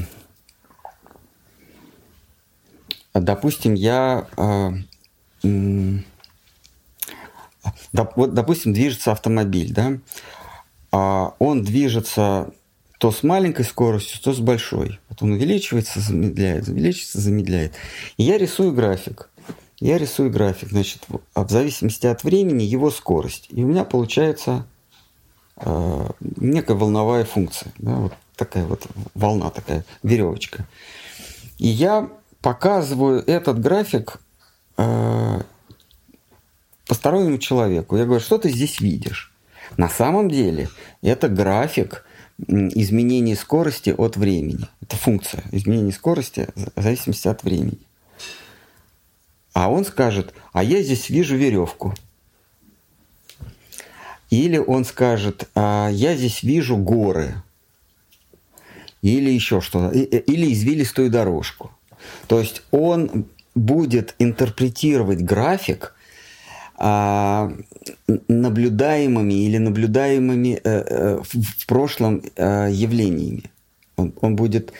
допустим, я а, вот, допустим, движется автомобиль, да, он движется то с маленькой скоростью, то с большой. Вот он увеличивается, замедляет, увеличивается, замедляет. И я рисую график. Я рисую график, значит, в зависимости от времени его скорость. И у меня получается э, некая волновая функция. Да, вот такая вот волна, такая веревочка. И я показываю этот график э, постороннему человеку. Я говорю, что ты здесь видишь? На самом деле это график изменения скорости от времени. Это функция изменения скорости в зависимости от времени. А он скажет, а я здесь вижу веревку. Или он скажет, а я здесь вижу горы. Или еще что-то. Или извилистую дорожку. То есть он будет интерпретировать график а, наблюдаемыми или наблюдаемыми э, э, в прошлом э, явлениями. Он, он будет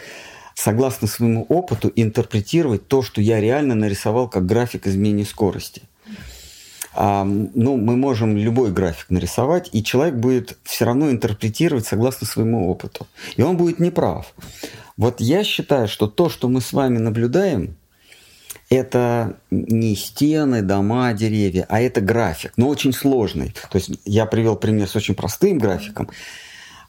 согласно своему опыту интерпретировать то, что я реально нарисовал как график изменения скорости. А, ну, мы можем любой график нарисовать, и человек будет все равно интерпретировать согласно своему опыту. И он будет неправ. Вот я считаю, что то, что мы с вами наблюдаем, это не стены, дома, деревья, а это график, но очень сложный. То есть я привел пример с очень простым графиком,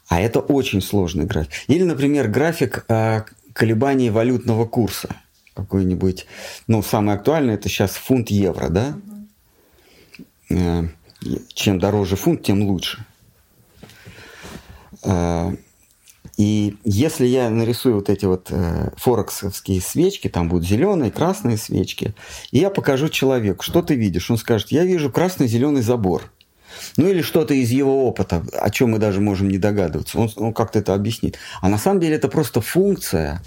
а это очень сложный график. Или, например, график э, колебаний валютного курса какой-нибудь. Ну, самое актуальное это сейчас фунт-евро, да? Э, чем дороже фунт, тем лучше. Э, и если я нарисую вот эти вот э, форексовские свечки, там будут зеленые, красные свечки, и я покажу человеку, что ты видишь? Он скажет, я вижу красный-зеленый забор. Ну или что-то из его опыта, о чем мы даже можем не догадываться. Он, он как-то это объяснит. А на самом деле это просто функция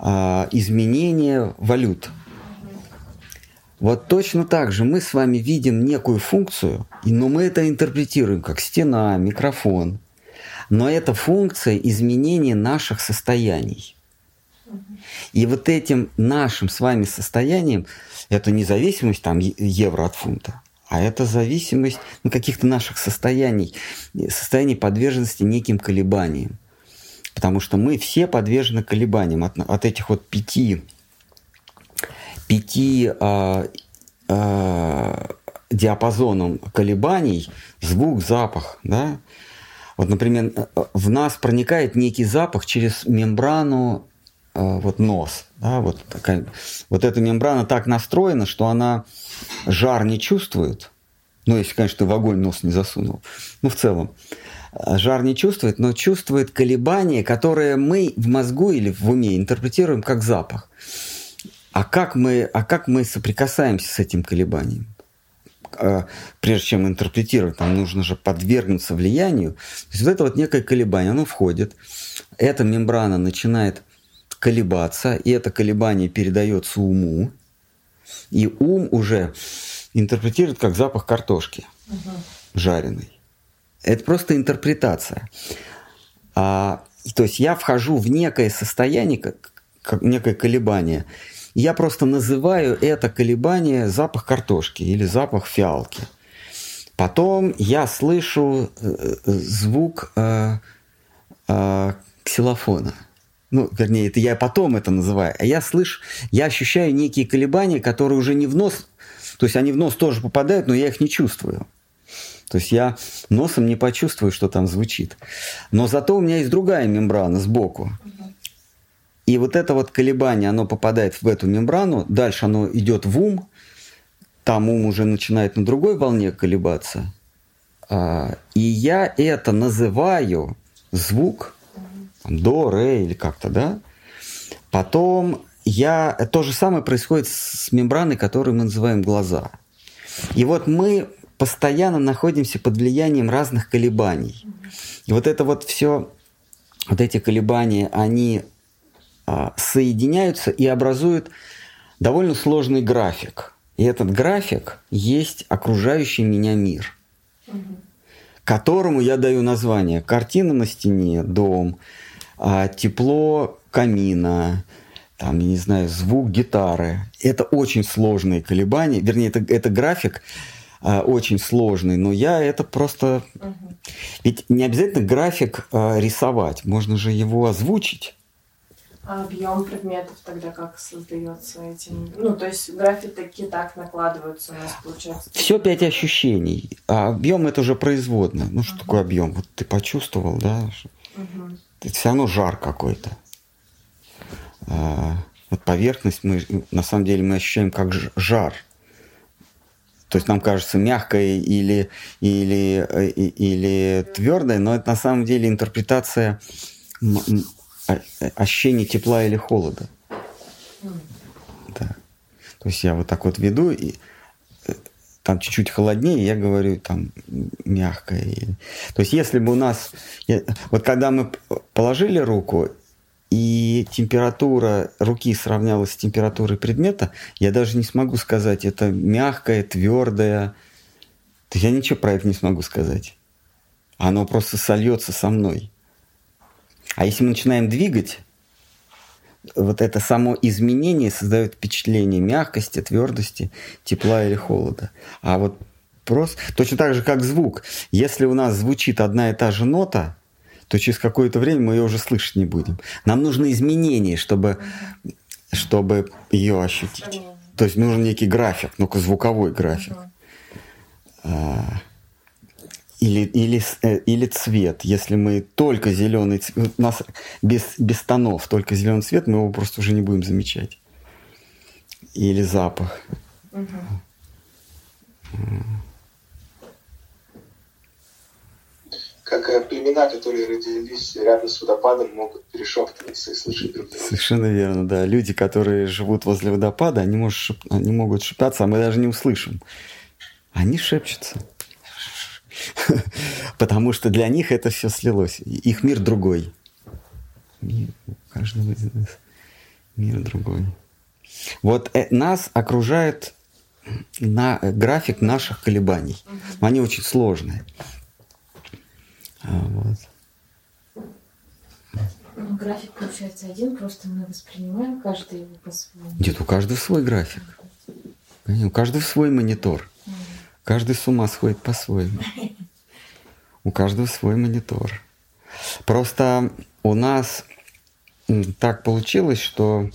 э, изменения валют. Вот точно так же мы с вами видим некую функцию, но мы это интерпретируем как стена, микрофон, но это функция изменения наших состояний. И вот этим нашим с вами состоянием, это независимость там евро от фунта, а это зависимость ну, каких-то наших состояний, состояний подверженности неким колебаниям. Потому что мы все подвержены колебаниям от, от этих вот пяти, пяти а, а, диапазоном колебаний, звук, запах, да, вот, например, в нас проникает некий запах через мембрану э, вот нос, да, вот такая, вот эта мембрана так настроена, что она жар не чувствует, ну, если, конечно, ты в огонь нос не засунул, ну, в целом, э, жар не чувствует, но чувствует колебания, которые мы в мозгу или в уме интерпретируем как запах. А как мы, а как мы соприкасаемся с этим колебанием? А, прежде чем интерпретировать, нам нужно же подвергнуться влиянию. То есть вот это вот некое колебание, оно входит, эта мембрана начинает колебаться, и это колебание передается уму, и ум уже интерпретирует как запах картошки угу. жареной. Это просто интерпретация. А, то есть я вхожу в некое состояние, как, как некое колебание, я просто называю это колебание запах картошки или запах фиалки. Потом я слышу э, э, звук э, э, ксилофона. Ну, вернее, это я потом это называю. А я слышу, я ощущаю некие колебания, которые уже не в нос, то есть они в нос тоже попадают, но я их не чувствую. То есть я носом не почувствую, что там звучит. Но зато у меня есть другая мембрана сбоку. И вот это вот колебание, оно попадает в эту мембрану, дальше оно идет в ум, там ум уже начинает на другой волне колебаться. А, и я это называю звук, до, ре или как-то, да. Потом я... То же самое происходит с мембраной, которую мы называем глаза. И вот мы постоянно находимся под влиянием разных колебаний. И вот это вот все, вот эти колебания, они соединяются и образуют довольно сложный график. И этот график есть окружающий меня мир, которому я даю название. Картина на стене, дом, а, тепло камина, там, я не знаю, звук гитары. Это очень сложные колебания. Вернее, это, это график, э, очень сложный, но я это просто... Угу. Ведь не обязательно график э, рисовать, можно же его озвучить. А объем предметов тогда как создается этим? Ну, то есть графики такие так накладываются у нас, получается. Все пять ощущений. А объем это уже производно. Ну, что угу. такое объем? Вот ты почувствовал, да? Угу. Это все равно жар какой-то. А, вот поверхность мы, на самом деле, мы ощущаем как жар. То есть нам кажется мягкое или, или, э, или твердое, но это на самом деле интерпретация ощущение тепла или холода. Да. То есть я вот так вот веду, и э, там чуть-чуть холоднее, я говорю там мягкое. То есть если бы у нас... Вот когда мы положили руку, и температура руки сравнялась с температурой предмета, я даже не смогу сказать, это мягкое, твердое. То есть я ничего про это не смогу сказать. Оно просто сольется со мной. А если мы начинаем двигать, вот это само изменение создает впечатление мягкости, твердости, тепла или холода. А вот просто точно так же, как звук. Если у нас звучит одна и та же нота, то через какое-то время мы ее уже слышать не будем. Нам нужны изменения, чтобы, чтобы ее ощутить. То есть нужен некий график, ну-ка звуковой график. Uh-huh или, или, э, или цвет. Если мы только зеленый цвет, у нас без, без тонов, только зеленый цвет, мы его просто уже не будем замечать. Или запах. Угу. Как племена, которые родились рядом с водопадом, могут перешептываться и слышать друг друга. Совершенно верно, да. Люди, которые живут возле водопада, они, может, шеп... они могут шептаться, а мы даже не услышим. Они шепчутся. [LAUGHS] Потому что для них это все слилось. Их мир другой. Мир, у каждого из нас мир другой. Вот э, нас окружает на график наших колебаний. Они очень сложные. А, вот. Ну, график получается один, просто мы воспринимаем каждый его по-своему. Нет, у каждого свой график. У каждого свой монитор. Каждый с ума сходит по-своему. У каждого свой монитор. Просто у нас так получилось, что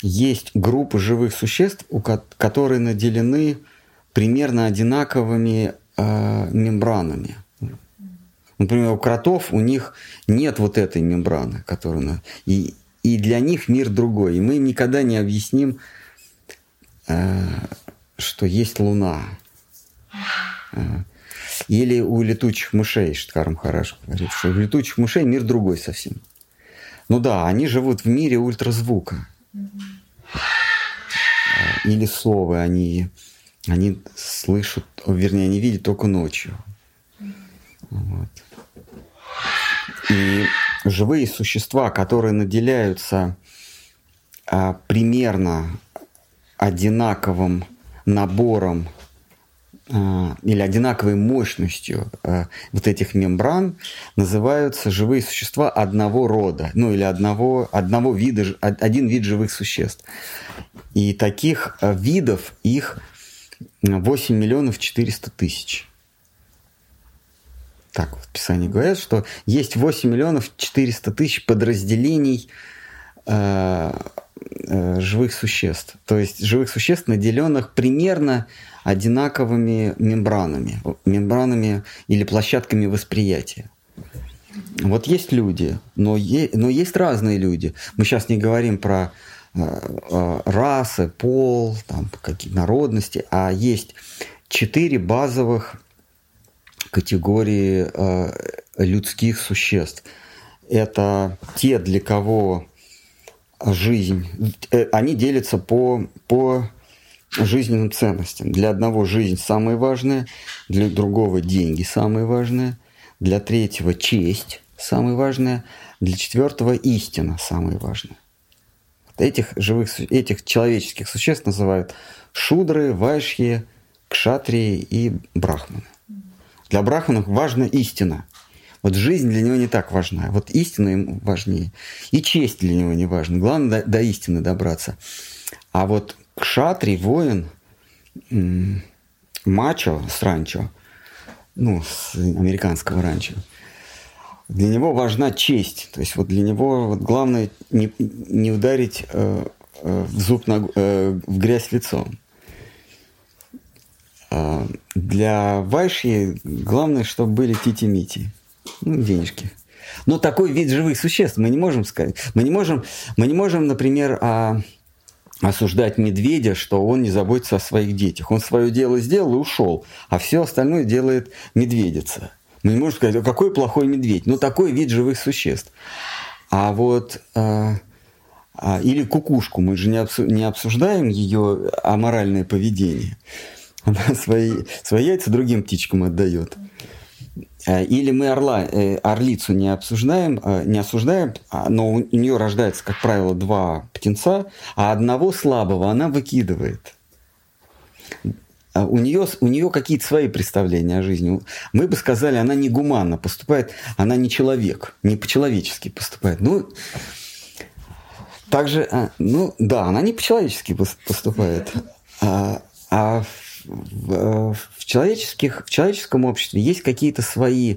есть группы живых существ, которые наделены примерно одинаковыми э, мембранами. Например, у кротов у них нет вот этой мембраны, которая и и для них мир другой. И мы никогда не объясним, э, что есть Луна. Или у летучих мышей, Штхарм Хараш говорит, что у летучих мышей мир другой совсем. Ну да, они живут в мире ультразвука. Или слова они, они слышат, вернее, они видят только ночью. Вот. И живые существа, которые наделяются а, примерно одинаковым набором а, или одинаковой мощностью а, вот этих мембран называются живые существа одного рода, ну или одного, одного вида, один вид живых существ. И таких а, видов их 8 миллионов 400 тысяч. Так в Писании говорят, что есть 8 миллионов 400 тысяч подразделений живых существ. То есть живых существ, наделенных примерно одинаковыми мембранами, мембранами или площадками восприятия. Вот есть люди, но, е, но есть разные люди. Мы сейчас не говорим про э, э, расы, пол, там, какие народности, а есть четыре базовых категории э, людских существ. Это те, для кого жизнь, э, они делятся по, по жизненным ценностям. Для одного жизнь самое важное, для другого деньги самое важное, для третьего честь самое важное, для четвертого истина самое важное. Этих живых, этих человеческих существ называют шудры, вайшьи, кшатрии и брахманы. Для брахманов важна истина. Вот жизнь для него не так важна. Вот истина ему важнее. И честь для него не важна. Главное до, до истины добраться. А вот кшатри, воин, мачо с ранчо, ну, с американского ранчо, для него важна честь. То есть вот для него вот главное не, не ударить э, э, в зуб на, э, в грязь лицом. Э, для Вайши главное, чтобы были тити-мити, ну, денежки. Но такой вид живых существ мы не можем сказать. Мы не можем, мы не можем например, а, осуждать медведя, что он не заботится о своих детях. Он свое дело сделал и ушел, а все остальное делает медведица. Мы не можем сказать, какой плохой медведь. Ну, такой вид живых существ. А вот... А, а, или кукушку. Мы же не обсуждаем ее аморальное поведение. Она свои, свои яйца другим птичкам отдает. А, или мы орла, э, орлицу не обсуждаем, а, не осуждаем, но у нее рождается, как правило, два птенца, а одного слабого она выкидывает. А у нее, у нее какие-то свои представления о жизни. Мы бы сказали, она не гуманно поступает, она не человек, не по-человечески поступает. Ну, также, а, ну да, она не по-человечески поступает. А, а в, в, человеческих, в человеческом обществе есть какие-то свои,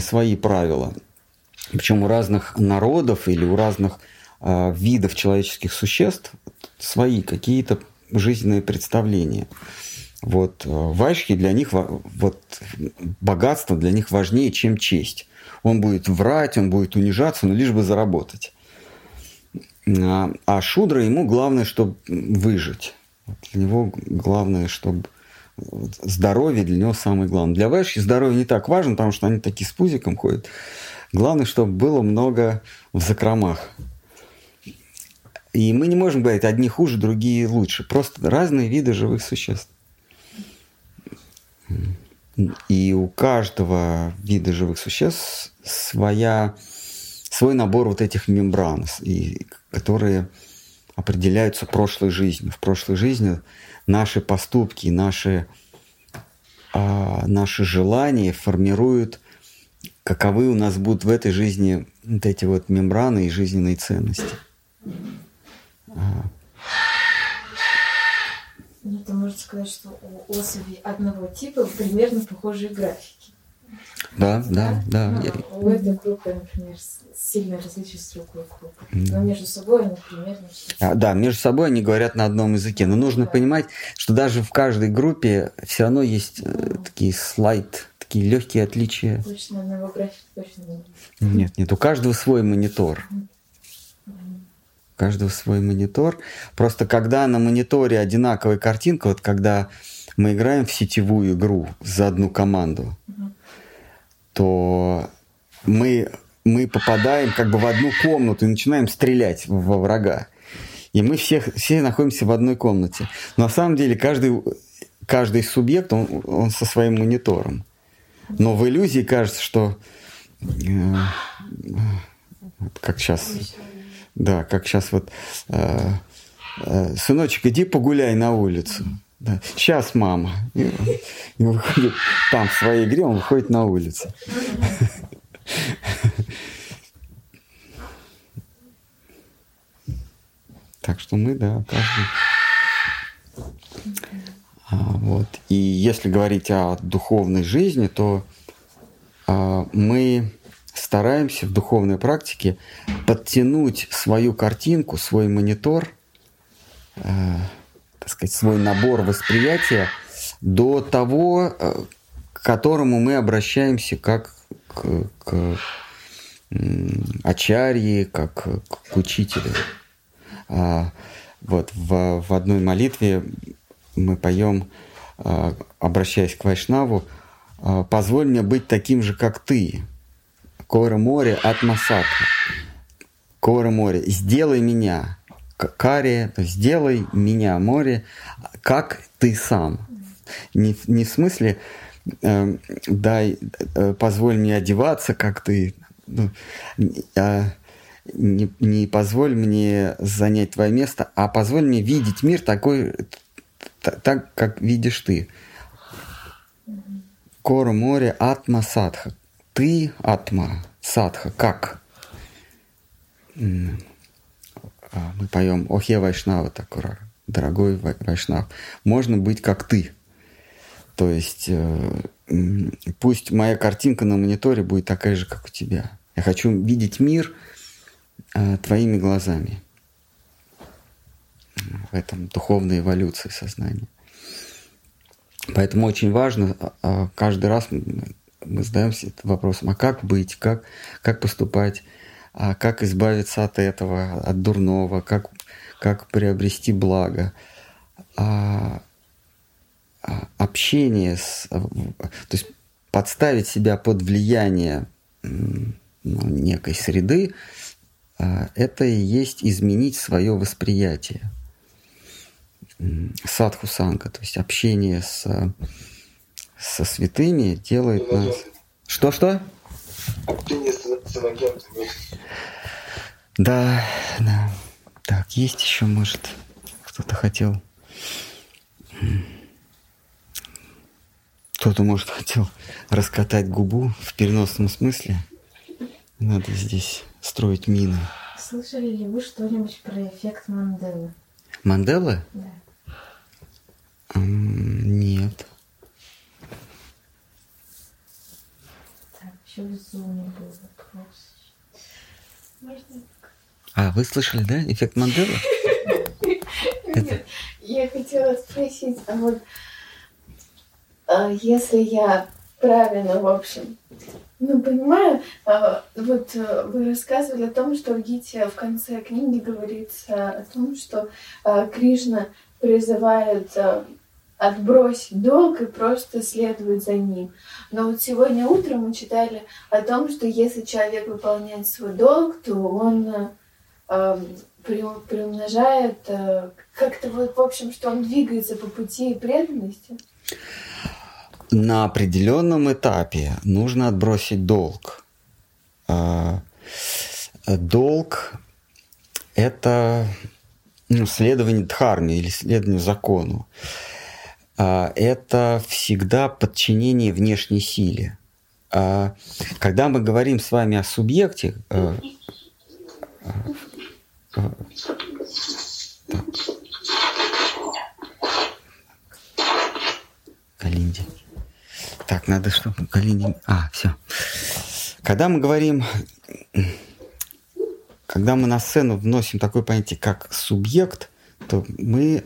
свои правила. Причем у разных народов или у разных э, видов человеческих существ свои какие-то жизненные представления. Вот э, вайшки для них, вот богатство для них важнее, чем честь. Он будет врать, он будет унижаться, но лишь бы заработать. А, а шудра ему главное, чтобы выжить. Для него главное, чтобы здоровье для него самое главное. Для вайшки здоровье не так важно, потому что они такие с пузиком ходят. Главное, чтобы было много в закромах. И мы не можем говорить, одни хуже, другие лучше. Просто разные виды живых существ. И у каждого вида живых существ своя, свой набор вот этих мембран, и, которые определяются прошлой жизнью. В прошлой жизни наши поступки, наши, а, наши желания формируют, каковы у нас будут в этой жизни вот эти вот мембраны и жизненные ценности. А, ну, это можно сказать, что у особей одного типа примерно похожие графики. Да, да, да. Ну, Я... У этой группы, например, сильно различие с другой группой. Но между собой все. А, да, между собой они говорят на одном языке. Но нужно да. понимать, что даже в каждой группе все равно есть mm. такие слайд, такие легкие отличия. Точно, одного графика точно нет. Нет, нет, у каждого свой монитор. Mm каждого свой монитор. Просто когда на мониторе одинаковая картинка, вот когда мы играем в сетевую игру за одну команду. То мы, мы попадаем как бы в одну комнату и начинаем стрелять во врага. И мы все, все находимся в одной комнате. Но на самом деле каждый, каждый субъект, он, он со своим монитором. Но в иллюзии кажется, что э, как сейчас да, как сейчас вот, э, э, сыночек, иди погуляй на улицу. Да. Сейчас, мама. И, и выходит там, в своей игре, он выходит на улицу. Так что мы, да, каждый. А, вот. И если говорить о духовной жизни, то а, мы стараемся в духовной практике подтянуть свою картинку, свой монитор, э, так сказать, свой набор восприятия до того, э, к которому мы обращаемся как к, к ачарьи, как к учителю. А, вот в, в одной молитве мы поем, а, обращаясь к Вайшнаву, «А, «Позволь мне быть таким же, как ты». Кора море от Масатха. Кора море. Сделай меня. Кария, сделай меня, море, как ты сам. Не, не в смысле э, дай, э, позволь мне одеваться, как ты. Ну, э, не, не позволь мне занять твое место, а позволь мне видеть мир такой, так, как видишь ты. Кора море атма садха ты, атма, садха, как? А, мы поем Охе Вайшнава Такура, дорогой Вайшнав, можно быть как ты. То есть э, пусть моя картинка на мониторе будет такая же, как у тебя. Я хочу видеть мир э, твоими глазами. В этом духовной эволюции сознания. Поэтому очень важно а, каждый раз мы задаемся вопросом, а как быть, как, как поступать, а как избавиться от этого, от дурного, как, как приобрести благо. А, а, общение с... То есть подставить себя под влияние ну, некой среды, а, это и есть изменить свое восприятие. Садху санга, то есть общение с, со святыми делает нас... Что-что? Общение с, с иногентами. Да, да. Так, есть еще, может, кто-то хотел... Кто-то, может, хотел раскатать губу в переносном смысле. Надо здесь строить мины. Слышали ли вы что-нибудь про эффект Манделы? Манделы? Да. Нет. Так, еще в зуме был вопрос. Можно? А, вы слышали, да, эффект Манделы? [LAUGHS] Нет, я хотела спросить, а вот а, если я правильно, в общем, ну, понимаю, а, вот э, вы рассказывали о том, что в Гите в конце книги говорится о том, что а, Кришна призывает отбросить долг и просто следовать за ним. Но вот сегодня утром мы читали о том, что если человек выполняет свой долг, то он э, приумножает э, как-то вот, в общем, что он двигается по пути преданности. На определенном этапе нужно отбросить долг. А, долг – это ну, следование дхарме или следование закону. А, это всегда подчинение внешней силе. А, когда мы говорим с вами о субъекте, а, Калинди. Так, надо, чтобы Калинди... А, все. Когда мы говорим... Когда мы на сцену вносим такое понятие, как субъект, то мы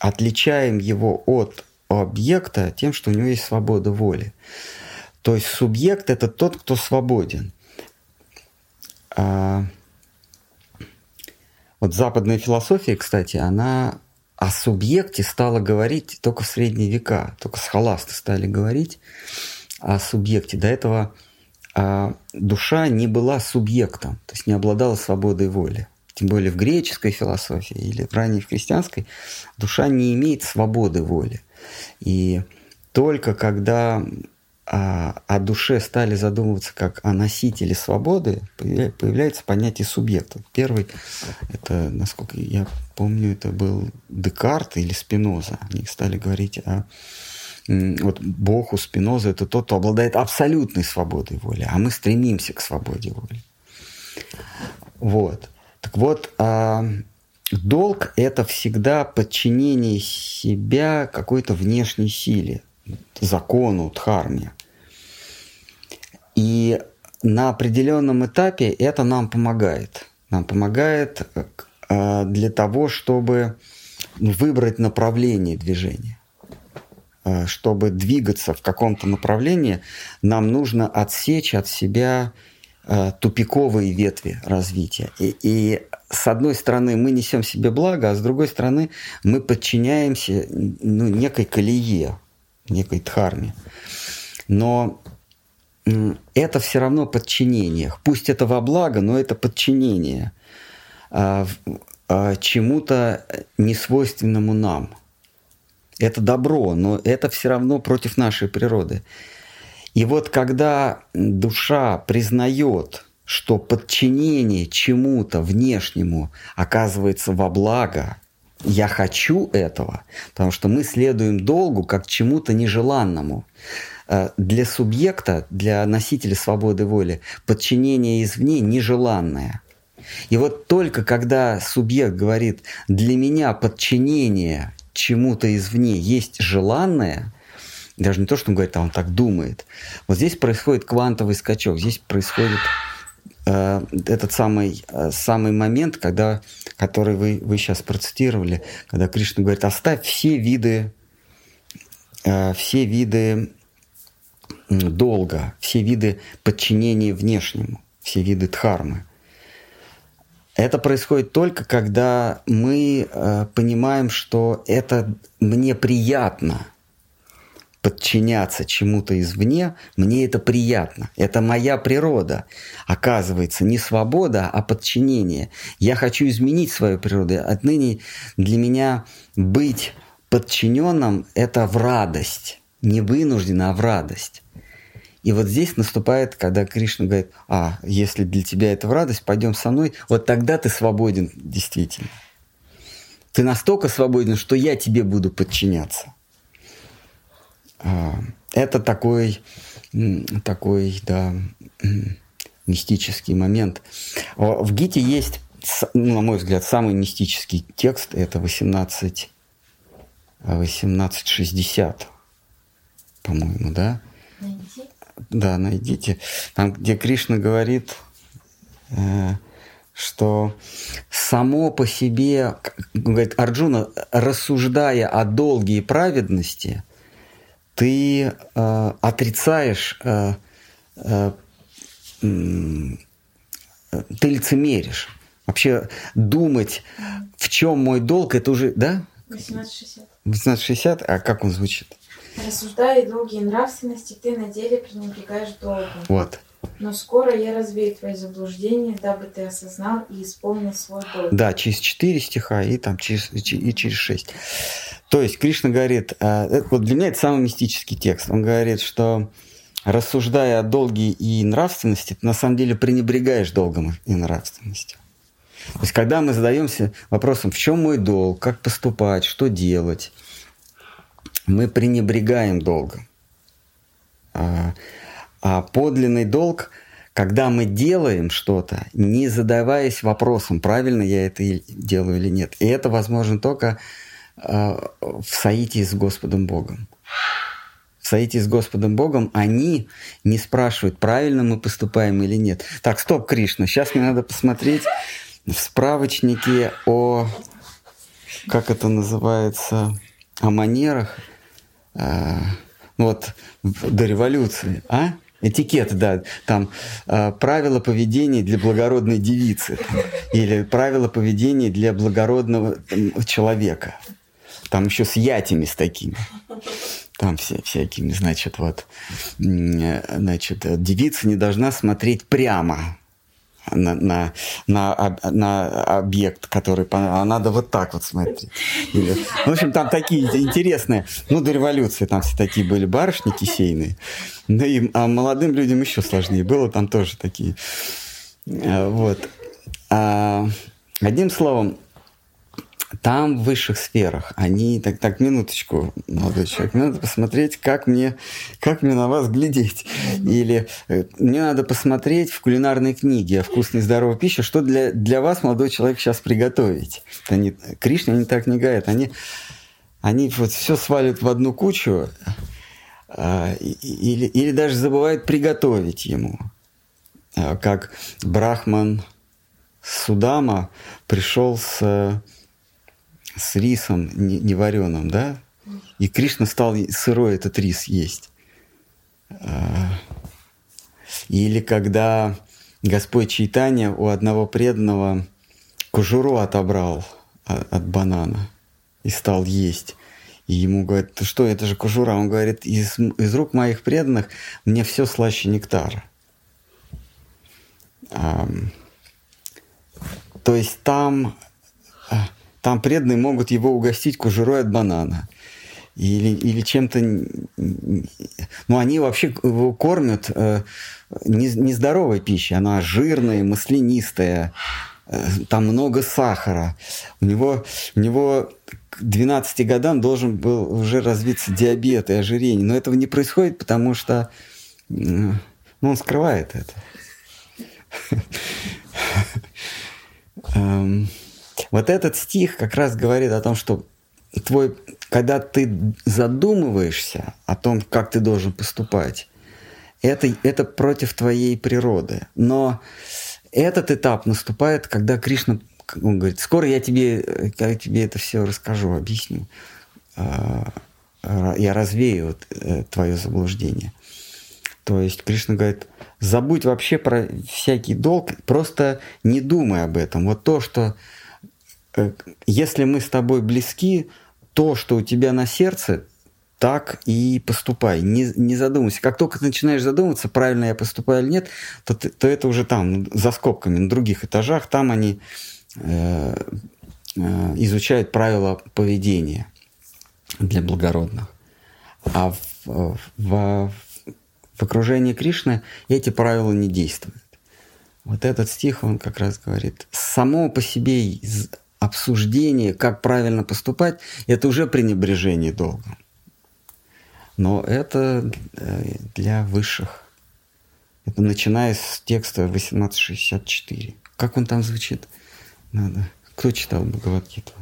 отличаем его от объекта тем, что у него есть свобода воли. То есть субъект это тот, кто свободен. А, вот западная философия, кстати, она о субъекте стала говорить только в средние века, только с халасты стали говорить о субъекте. До этого а, душа не была субъектом, то есть не обладала свободой воли тем более в греческой философии или в ранней в христианской, душа не имеет свободы воли. И только когда о, о душе стали задумываться как о носителе свободы, появляется понятие субъекта. Первый, это, насколько я помню, это был Декарт или Спиноза. Они стали говорить о вот Бог у Спиноза это тот, кто обладает абсолютной свободой воли, а мы стремимся к свободе воли. Вот. Так вот, а, долг – это всегда подчинение себя какой-то внешней силе, закону, дхарме. И на определенном этапе это нам помогает. Нам помогает а, для того, чтобы выбрать направление движения. А, чтобы двигаться в каком-то направлении, нам нужно отсечь от себя тупиковые ветви развития. И, и с одной стороны мы несем себе благо, а с другой стороны мы подчиняемся ну, некой колее, некой дхарме. Но это все равно подчинение. Пусть это во благо, но это подчинение а, а, чему-то несвойственному нам. Это добро, но это все равно против нашей природы. И вот когда душа признает, что подчинение чему-то внешнему оказывается во благо, я хочу этого, потому что мы следуем долгу как чему-то нежеланному. Э, для субъекта, для носителя свободы воли, подчинение извне нежеланное. И вот только когда субъект говорит, для меня подчинение чему-то извне, есть желанное, даже не то, что он говорит, а он так думает. Вот здесь происходит квантовый скачок, здесь происходит э, этот самый, э, самый момент, когда, который вы, вы сейчас процитировали, когда Кришна говорит, оставь все виды, э, все виды долга, все виды подчинения внешнему, все виды дхармы. Это происходит только, когда мы э, понимаем, что это мне приятно подчиняться чему-то извне, мне это приятно. Это моя природа. Оказывается, не свобода, а подчинение. Я хочу изменить свою природу. Отныне для меня быть подчиненным – это в радость. Не вынужденно, а в радость. И вот здесь наступает, когда Кришна говорит, а, если для тебя это в радость, пойдем со мной, вот тогда ты свободен действительно. Ты настолько свободен, что я тебе буду подчиняться. А, это такой, такой, да, мистический момент. В Гите есть, ну, на мой взгляд, самый мистический текст, это 18, 1860, по-моему, да? Найди да, найдите, там, где Кришна говорит, э, что само по себе, говорит Арджуна, рассуждая о долге и праведности, ты э, отрицаешь, э, э, ты лицемеришь. Вообще думать, в чем мой долг, это уже, да? 1860. 1860, а как он звучит? Рассуждая долгие нравственности, ты на деле пренебрегаешь долгом. Вот. Но скоро я развею твои заблуждения, дабы ты осознал и исполнил свой долг. Да, через четыре стиха и там через, и через шесть. То есть Кришна говорит, э, вот для меня это самый мистический текст. Он говорит, что рассуждая о долге и нравственности, ты на самом деле пренебрегаешь долгом и нравственностью. То есть когда мы задаемся вопросом, в чем мой долг, как поступать, что делать, мы пренебрегаем долгом. А, подлинный долг, когда мы делаем что-то, не задаваясь вопросом, правильно я это делаю или нет. И это возможно только а, в соитии с Господом Богом. В соитии с Господом Богом они не спрашивают, правильно мы поступаем или нет. Так, стоп, Кришна, сейчас мне надо посмотреть в справочнике о, как это называется, о манерах – а, вот до революции, а? Этикет, да, там э, правила поведения для благородной девицы или правила поведения для благородного там, человека. Там еще с ятями с такими. Там все всякими, значит, вот, значит, девица не должна смотреть прямо на, на, на, на объект, который... А надо вот так вот смотреть. Или, в общем, там такие интересные... Ну, до революции там все такие были барышни кисейные. Да и а молодым людям еще сложнее было. Там тоже такие... А, вот. А, одним словом, там в высших сферах они так так минуточку молодой человек мне надо посмотреть как мне как мне на вас глядеть. Или э, мне надо посмотреть в кулинарной книге о вкусной здоровой пище что для для вас молодой человек сейчас приготовить. Они Кришна они так не говорят они они вот все свалят в одну кучу а, или, или даже забывают приготовить ему. А, как Брахман Судама пришел с с рисом невареным, да? И Кришна стал сырой этот рис есть. А, или когда Господь Чайтанья у одного преданного кожуру отобрал от банана и стал есть. И ему говорят, что, это же кожура. Он говорит, из, из рук моих преданных мне все слаще нектара. А, то есть там а, там преданные могут его угостить кожурой от банана или, или чем-то... Ну, они вообще его кормят э, нездоровой пищей. Она жирная, маслянистая, э, там много сахара. У него, у него к 12 годам должен был уже развиться диабет и ожирение. Но этого не происходит, потому что ну, он скрывает это. [LAUGHS] Вот этот стих как раз говорит о том, что твой, когда ты задумываешься о том, как ты должен поступать, это, это против твоей природы. Но этот этап наступает, когда Кришна он говорит, скоро я тебе, я тебе это все расскажу, объясню. А, а, я развею э, твое заблуждение. То есть Кришна говорит, забудь вообще про всякий долг, просто не думай об этом. Вот то, что если мы с тобой близки, то, что у тебя на сердце, так и поступай. Не, не задумывайся. Как только ты начинаешь задумываться, правильно я поступаю или нет, то, то это уже там, за скобками, на других этажах, там они э, э, изучают правила поведения для благородных. А в, в, в окружении Кришны эти правила не действуют. Вот этот стих, он как раз говорит, само по себе обсуждение, как правильно поступать, это уже пренебрежение долгом. Но это э, для высших. Это начиная с текста 1864. Как он там звучит? Надо. Кто читал Бхагавадгиту?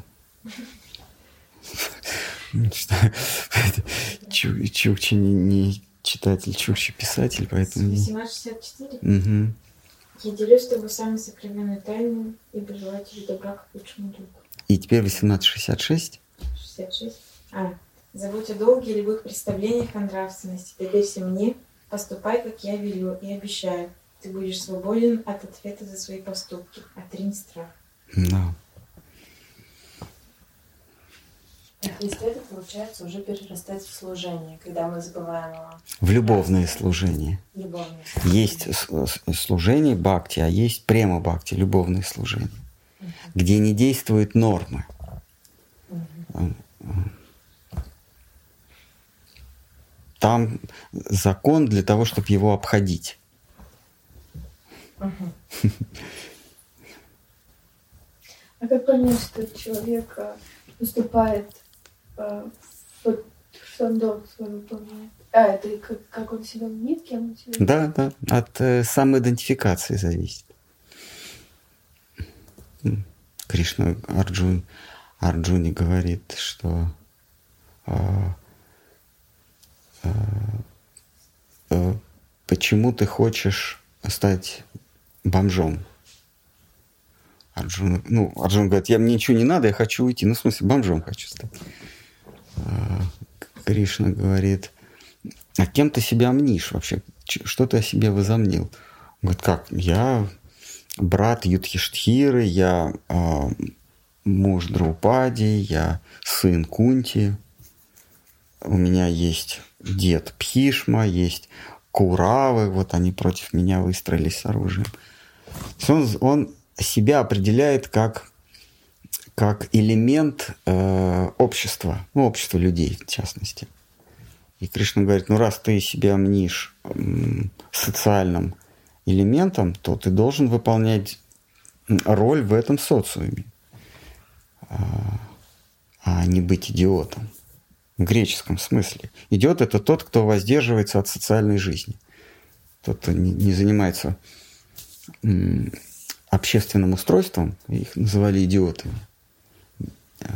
Чукчи не, не читатель, Чукчи писатель, поэтому... 1864? Угу. Я делюсь с тобой самой сокровенной тайной и желаю тебе добра к лучшему другу. И теперь 1866? 66. А, Забудь о долге и любых представлениях о нравственности. Доверься мне, поступай, как я велю, и обещаю. Ты будешь свободен от ответа за свои поступки. Отринь страх. Да. Если это получается уже перерастать в служение, когда мы забываем о... В любовное служение. Любовное служение. Есть служение бхакти, а есть према бхакти, любовное служение, угу. где не действуют нормы. Угу там закон для того, чтобы его обходить. [LAUGHS] А как понять, что человек э, поступает э, он долг свой выполняет? А, это как, как он себя мнит, кем он себя Да, да, от э, самоидентификации зависит. Кришна Арджун, Арджуни говорит, что э, Э, э, почему ты хочешь стать бомжом? Арджун, ну, Арджун говорит, я мне ничего не надо, я хочу уйти. Ну, в смысле, бомжом хочу стать. Э, Кришна говорит, а кем ты себя мнишь вообще? Что ты о себе возомнил? Он говорит, как? Я брат Юдхиштхиры, я э, муж Драупади, я сын Кунти. У меня есть дед Пхишма, есть Куравы, вот они против меня выстроились с оружием. Он, он себя определяет как, как элемент э, общества, ну, общества людей в частности. И Кришна говорит, ну раз ты себя мнишь э, социальным элементом, то ты должен выполнять роль в этом социуме, а, а не быть идиотом в греческом смысле. Идет это тот, кто воздерживается от социальной жизни. Тот, кто не, не занимается общественным устройством, их называли идиотами. А,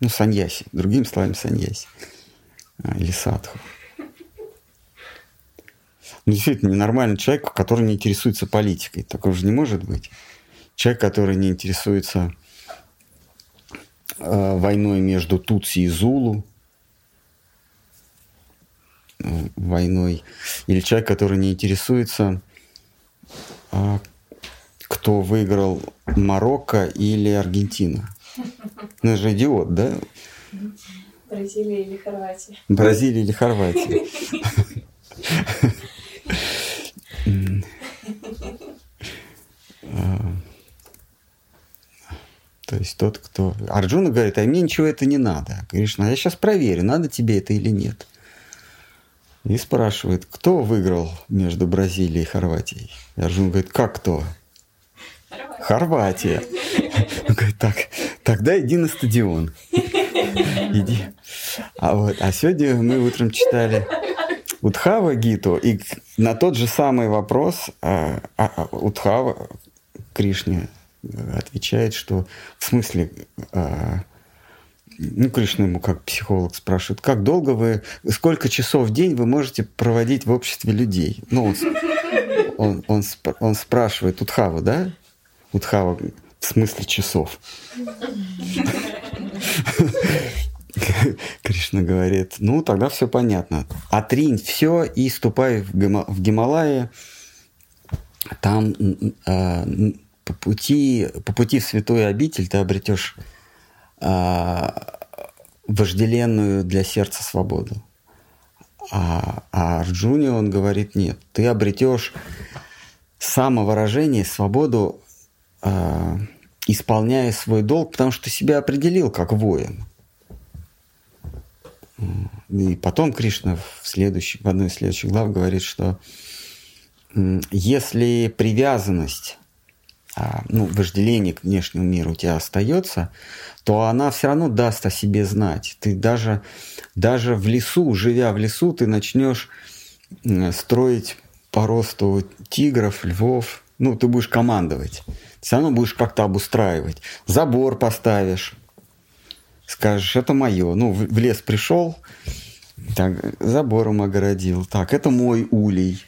ну, саньяси, другими словами, саньяси. А, или садху. Ну, действительно, ненормальный человек, который не интересуется политикой. Такого же не может быть. Человек, который не интересуется э, войной между Тутси и Зулу, войной, или человек, который не интересуется, а, кто выиграл Марокко или Аргентина. Ну, же идиот, да? Бразилия или Хорватия. Бразилия или Хорватия. То есть тот, кто... Арджуна говорит, а мне ничего это не надо. Кришна, я сейчас проверю, надо тебе это или нет и спрашивает, кто выиграл между Бразилией и Хорватией. И Арджун говорит, как кто? Хорватия. Он говорит, так, тогда иди на стадион. [LAUGHS] Иди. А, вот, а сегодня мы утром читали Утхава Гиту, и на тот же самый вопрос а, а, а Утхава Кришне отвечает, что в смысле а, ну, Кришна ему как психолог спрашивает, как долго вы, сколько часов в день вы можете проводить в обществе людей? Ну, он, он, он, он спрашивает Утхаву, да? Утхава в смысле часов. Кришна говорит, ну тогда все понятно. Отринь все и ступай в, Гима, в Гималайи. Там э, по, пути, по пути в святую обитель ты обретешь э, вожделенную для сердца свободу. А, а Арджуне он говорит, нет, ты обретешь самовыражение, свободу, э, исполняя свой долг, потому что себя определил как воин. И потом Кришна в, следующий, в одной из следующих глав говорит, что если привязанность, а, ну, вожделение к внешнему миру у тебя остается, то она все равно даст о себе знать. Ты даже, даже в лесу, живя в лесу, ты начнешь строить по росту тигров, львов. Ну, ты будешь командовать. Все равно будешь как-то обустраивать. Забор поставишь скажешь, это мое. Ну, в, лес пришел, так, забором огородил. Так, это мой улей.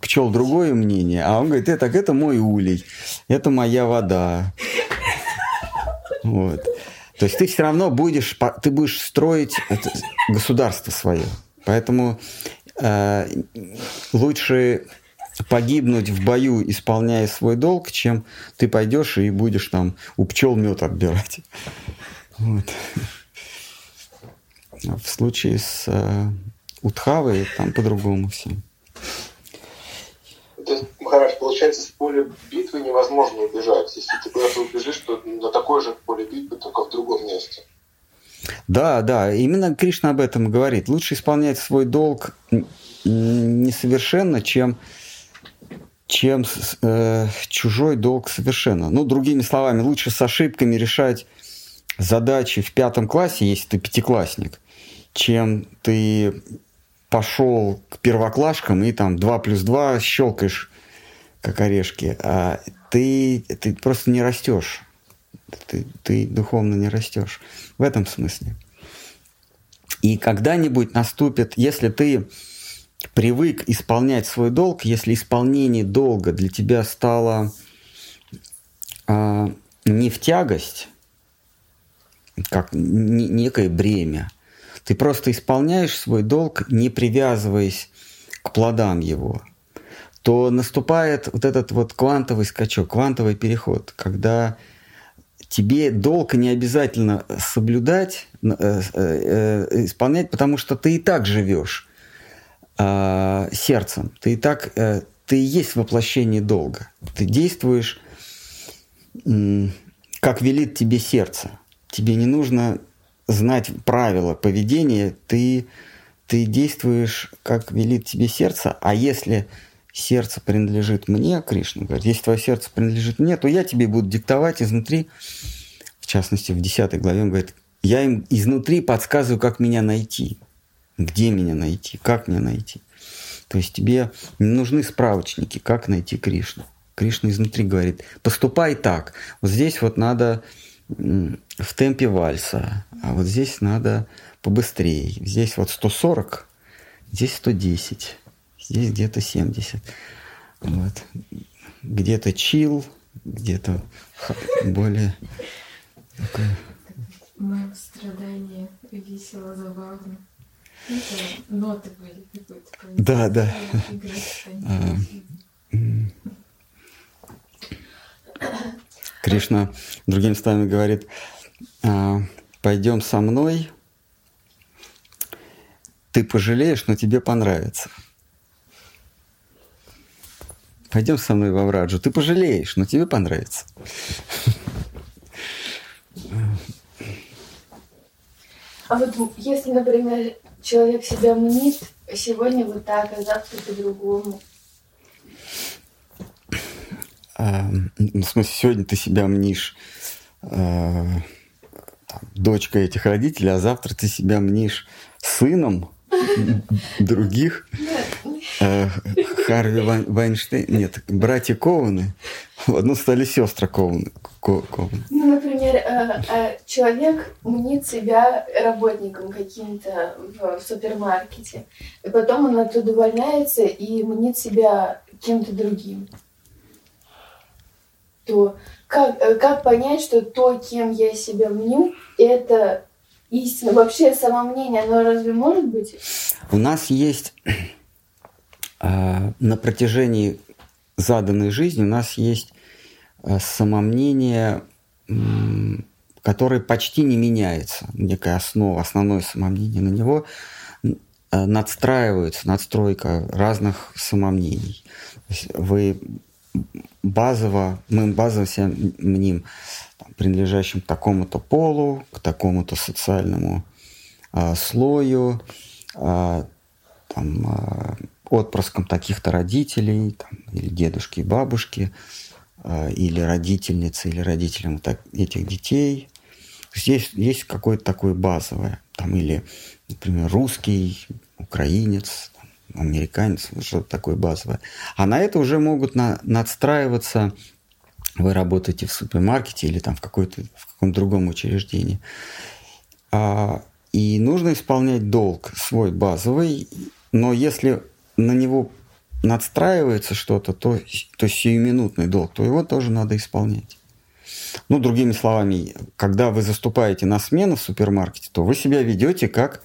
Пчел другое мнение, а он говорит, это, это мой улей, это моя вода. Вот. То есть ты все равно будешь, ты будешь строить государство свое. Поэтому э, лучше погибнуть в бою, исполняя свой долг, чем ты пойдешь и будешь там у пчел мед отбирать. [LAUGHS] Вот. В случае с э, Утхавой там по-другому все. То есть, Махараш, получается, с поля битвы невозможно убежать. Если ты куда-то убежишь, то на такое же поле битвы, только в другом месте. Да, да, именно Кришна об этом говорит. Лучше исполнять свой долг несовершенно, чем, чем э, чужой долг совершенно. Ну, другими словами, лучше с ошибками решать задачи в пятом классе, если ты пятиклассник, чем ты пошел к первоклашкам и там 2 плюс 2 щелкаешь, как орешки, а ты, ты просто не растешь. Ты, ты духовно не растешь. В этом смысле. И когда-нибудь наступит, если ты привык исполнять свой долг, если исполнение долга для тебя стало а, не в тягость, как некое бремя. Ты просто исполняешь свой долг, не привязываясь к плодам его, то наступает вот этот вот квантовый скачок, квантовый переход, когда тебе долг не обязательно соблюдать, э, э, э, исполнять, потому что ты и так живешь а, сердцем, ты и так, ты и есть воплощение долга, ты действуешь, как велит тебе сердце – тебе не нужно знать правила поведения, ты, ты действуешь, как велит тебе сердце, а если сердце принадлежит мне, Кришна говорит, если твое сердце принадлежит мне, то я тебе буду диктовать изнутри, в частности, в 10 главе он говорит, я им изнутри подсказываю, как меня найти, где меня найти, как меня найти. То есть тебе не нужны справочники, как найти Кришну. Кришна изнутри говорит, поступай так. Вот здесь вот надо в темпе вальса, а вот здесь надо побыстрее. Здесь вот 140, здесь 110, здесь где-то 70. Вот. Где-то чил, где-то более. Мое страдание весело, забавно. Ноты были какой-то. Да, да. Кришна другими словами говорит, «А, пойдем со мной, ты пожалеешь, но тебе понравится. Пойдем со мной во Враджу, ты пожалеешь, но тебе понравится. А вот если, например, человек себя мнит, сегодня вот так, а завтра по-другому, э, ну, в смысле, сегодня ты себя мнишь э, там, дочкой этих родителей, а завтра ты себя мнишь сыном [LAUGHS] других. э, Харви Вайнштейн, нет, братья Коуны, в одну стали сестры Коуны. Коуны. Ну, например, э, э, человек мнит себя работником каким-то в супермаркете, и потом он оттуда увольняется и мнит себя кем-то другим. То как, как понять, что то, кем я себя мню, это истина? Вообще самомнение, оно разве может быть? У нас есть на протяжении заданной жизни у нас есть а, самомнение, которое почти не меняется, некая основа, основное самомнение. На него а, надстраивается надстройка разных самомнений. Вы базово, мы базово себя мним принадлежащим к такому-то полу, к такому-то социальному а, слою, а, там, а, отпрыском таких-то родителей, там, или дедушки и бабушки, а, или родительницы, или родителям так, этих детей. Есть, есть какое-то такое базовое, там, или, например, русский, украинец, там, американец, что-то такое базовое. А на это уже могут на, надстраиваться вы работаете в супермаркете или там в, какой-то, в каком-то другом учреждении. А, и нужно исполнять долг свой базовый, но если на него надстраивается что-то, то, то сиюминутный долг, то его тоже надо исполнять. Ну, другими словами, когда вы заступаете на смену в супермаркете, то вы себя ведете как,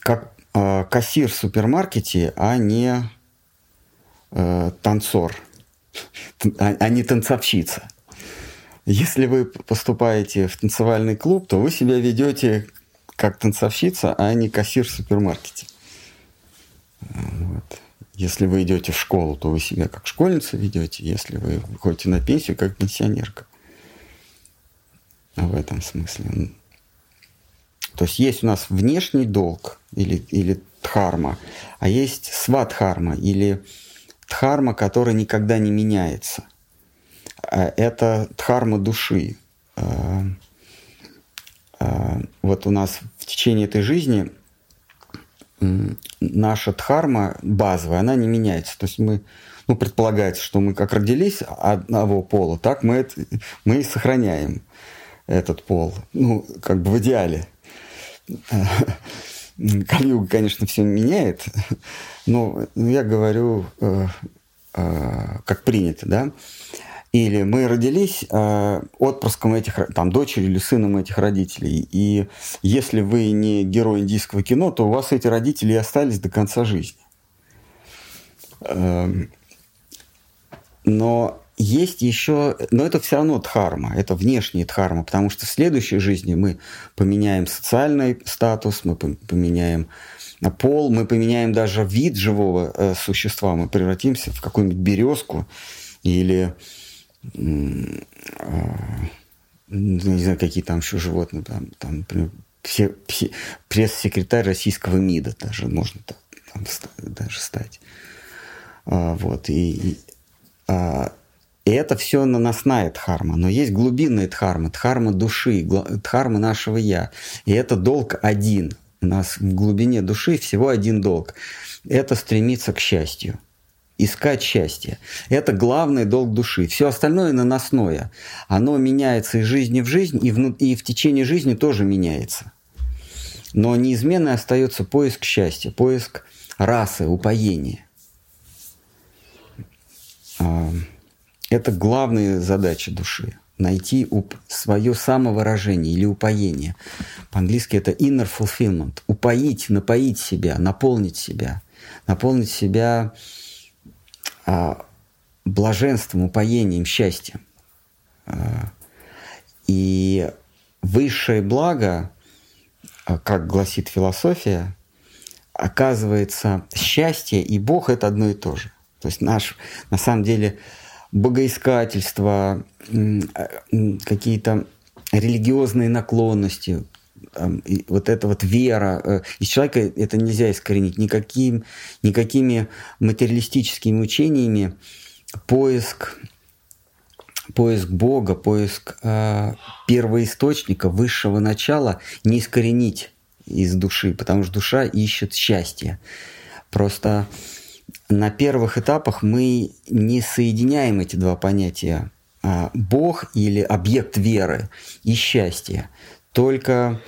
как э, кассир в супермаркете, а не э, танцор [LAUGHS] – а, а не танцовщица. Если вы поступаете в танцевальный клуб, то вы себя ведете как танцовщица, а не кассир в супермаркете. Вот. Если вы идете в школу, то вы себя как школьница ведете. Если вы выходите на пенсию, как пенсионерка. В этом смысле. То есть есть у нас внешний долг или, или дхарма, а есть свадхарма или дхарма, которая никогда не меняется. А это дхарма души. А, а, вот у нас в течение этой жизни наша дхарма базовая, она не меняется. То есть мы, ну, предполагается, что мы как родились одного пола, так мы, это, мы и сохраняем этот пол. Ну, как бы в идеале. [LAUGHS] Калюга, конечно, все меняет, но я говорю, э, э, как принято, да. Или мы родились э, отпрыском этих, там, дочерью или сыном этих родителей. И если вы не герой индийского кино, то у вас эти родители и остались до конца жизни. Э, но есть еще, но это все равно дхарма, это внешняя дхарма, потому что в следующей жизни мы поменяем социальный статус, мы поменяем пол, мы поменяем даже вид живого э, существа, мы превратимся в какую-нибудь березку или э, не знаю, какие там еще животные, там, там все, все, пресс-секретарь российского МИДа даже можно так, там, даже стать. А, вот, и, и а, и это все наносная дхарма. Но есть глубинная дхарма, дхарма души, дхарма нашего «я». И это долг один. У нас в глубине души всего один долг. Это стремиться к счастью. Искать счастье. Это главный долг души. Все остальное наносное. Оно меняется из жизни в жизнь, и в, и в течение жизни тоже меняется. Но неизменно остается поиск счастья, поиск расы, упоения. Это главная задача души. Найти уп- свое самовыражение или упоение. По-английски это inner fulfillment. Упоить, напоить себя, наполнить себя. Наполнить себя а, блаженством, упоением, счастьем. А, и высшее благо, а, как гласит философия, оказывается, счастье и Бог – это одно и то же. То есть наш, на самом деле, богоискательство, какие-то религиозные наклонности, и вот эта вот вера. Э, из человека это нельзя искоренить никаким, никакими материалистическими учениями. Поиск, поиск Бога, поиск э, первоисточника, высшего начала не искоренить из души, потому что душа ищет счастье. Просто на первых этапах мы не соединяем эти два понятия а, Бог или объект веры и счастье. Только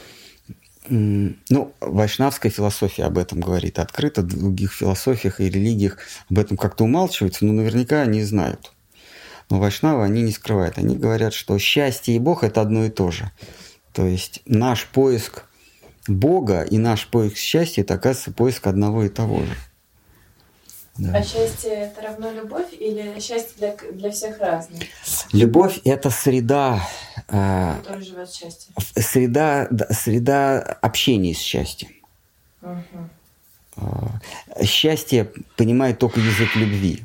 ну, вайшнавская философия об этом говорит открыто, в других философиях и религиях об этом как-то умалчиваются, но наверняка они знают. Но вайшнавы они не скрывают. Они говорят, что счастье и Бог – это одно и то же. То есть наш поиск Бога и наш поиск счастья – это, оказывается, поиск одного и того же. Да. А счастье это равно любовь или счастье для, для всех разное? Любовь это среда. Которая живет счастье. Среда, среда общения с счастьем. Угу. Счастье понимает только язык любви.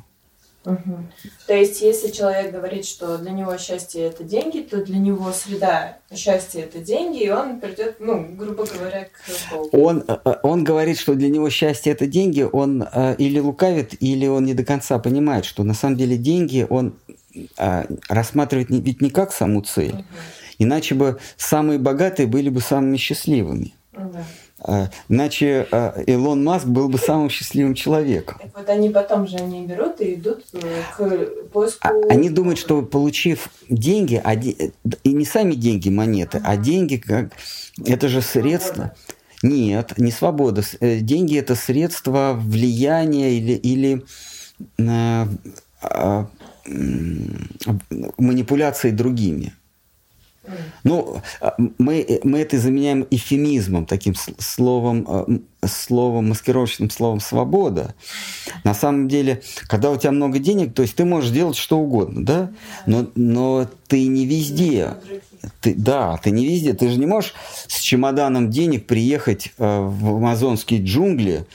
Угу. То есть, если человек говорит, что для него счастье это деньги, то для него среда счастья это деньги, и он придет, ну, грубо говоря, к Богу. Он, э, э, он говорит, что для него счастье это деньги, он э, или лукавит, или он не до конца понимает, что на самом деле деньги он рассматривает ведь не как саму цель. Угу. Иначе бы самые богатые были бы самыми счастливыми. Угу. А, иначе а, Илон Маск был бы самым счастливым человеком. Так вот они потом же они берут и идут э, к поиску... А, они думают, что получив деньги, и не сами деньги монеты, а деньги как... Это же средство... Нет, не свобода. Э, деньги это средство влияния или, или манипуляции другими. Ну, а, мы, мы это заменяем эфемизмом, таким словом, а, словом, маскировочным словом «свобода». На самом деле, когда у тебя много денег, то есть ты можешь делать что угодно, да? Но, но ты не везде. Ты, да, ты не везде. Ты же не можешь с чемоданом денег приехать э, в амазонские джунгли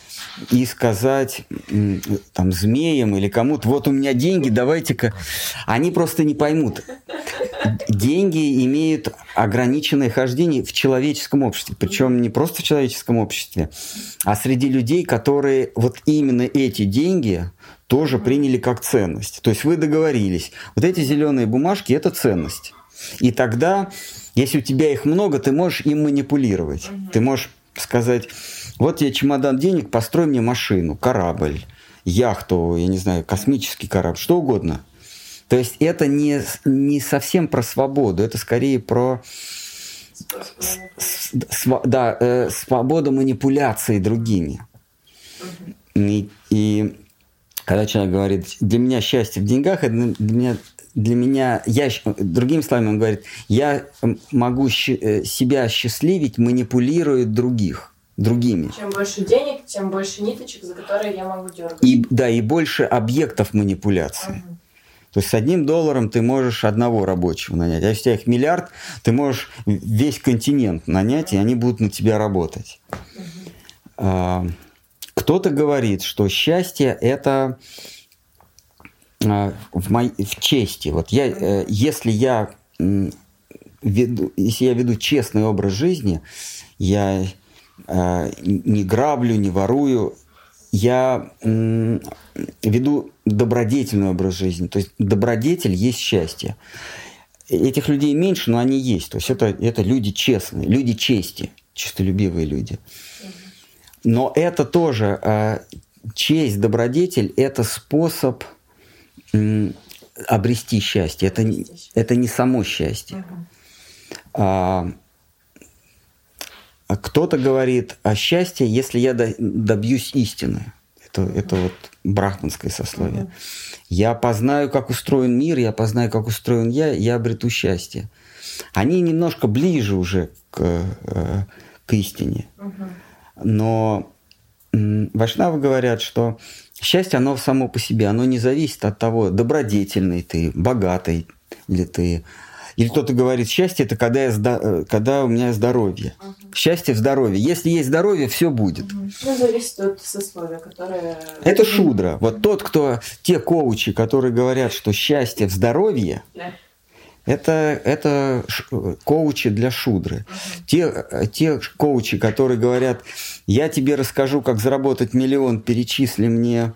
и сказать там змеям или кому-то, вот у меня деньги, давайте-ка. Они просто не поймут. Деньги имеют ограниченное хождение в человеческом обществе. Причем не просто в человеческом обществе, а среди людей, которые вот именно эти деньги тоже приняли как ценность. То есть вы договорились. Вот эти зеленые бумажки – это ценность. И тогда, если у тебя их много, ты можешь им манипулировать. Ты можешь сказать, вот тебе чемодан денег, построй мне машину, корабль, яхту, я не знаю, космический корабль, что угодно. То есть это не, не совсем про свободу, это скорее про св, да, э, свободу манипуляции другими. И, и когда человек говорит, для меня счастье в деньгах, это для меня для меня, я, другими словами, он говорит, я могу э, себя счастливить, манипулируя других, другими. Чем больше денег, тем больше ниточек, за которые я могу дергать. И, да, и больше объектов манипуляции. Угу. То есть с одним долларом ты можешь одного рабочего нанять. А если у тебя их миллиард, ты можешь весь континент нанять, и они будут на тебя работать. Угу. Кто-то говорит, что счастье – это в, моей, в чести. Вот я, э, если я веду, если я веду честный образ жизни, я э, не граблю, не ворую, я веду добродетельный образ жизни. То есть добродетель есть счастье. Этих людей меньше, но они есть. То есть это, это люди честные, люди чести, честолюбивые люди. Но это тоже э, честь, добродетель – это способ – обрести счастье. Это, обрести счастье. это не само счастье. Угу. А, а кто-то говорит о счастье, если я добьюсь истины. Это, угу. это вот брахманское сословие. Угу. Я познаю, как устроен мир, я познаю, как устроен я, я обрету счастье. Они немножко ближе уже к, э, к истине. Угу. Но Вайшнавы говорят, что счастье, оно само по себе, оно не зависит от того, добродетельный ты, богатый ли ты. Или кто-то говорит, счастье это когда, я, э, когда у меня здоровье. Угу. Счастье в здоровье. Если есть здоровье, все будет. Угу. Ну, зависит от сословия, которое... Это шудра. Вот тот, кто, те коучи, которые говорят, что счастье в здоровье, да. Это, это коучи для шудры. Те, те коучи, которые говорят, я тебе расскажу, как заработать миллион, перечисли мне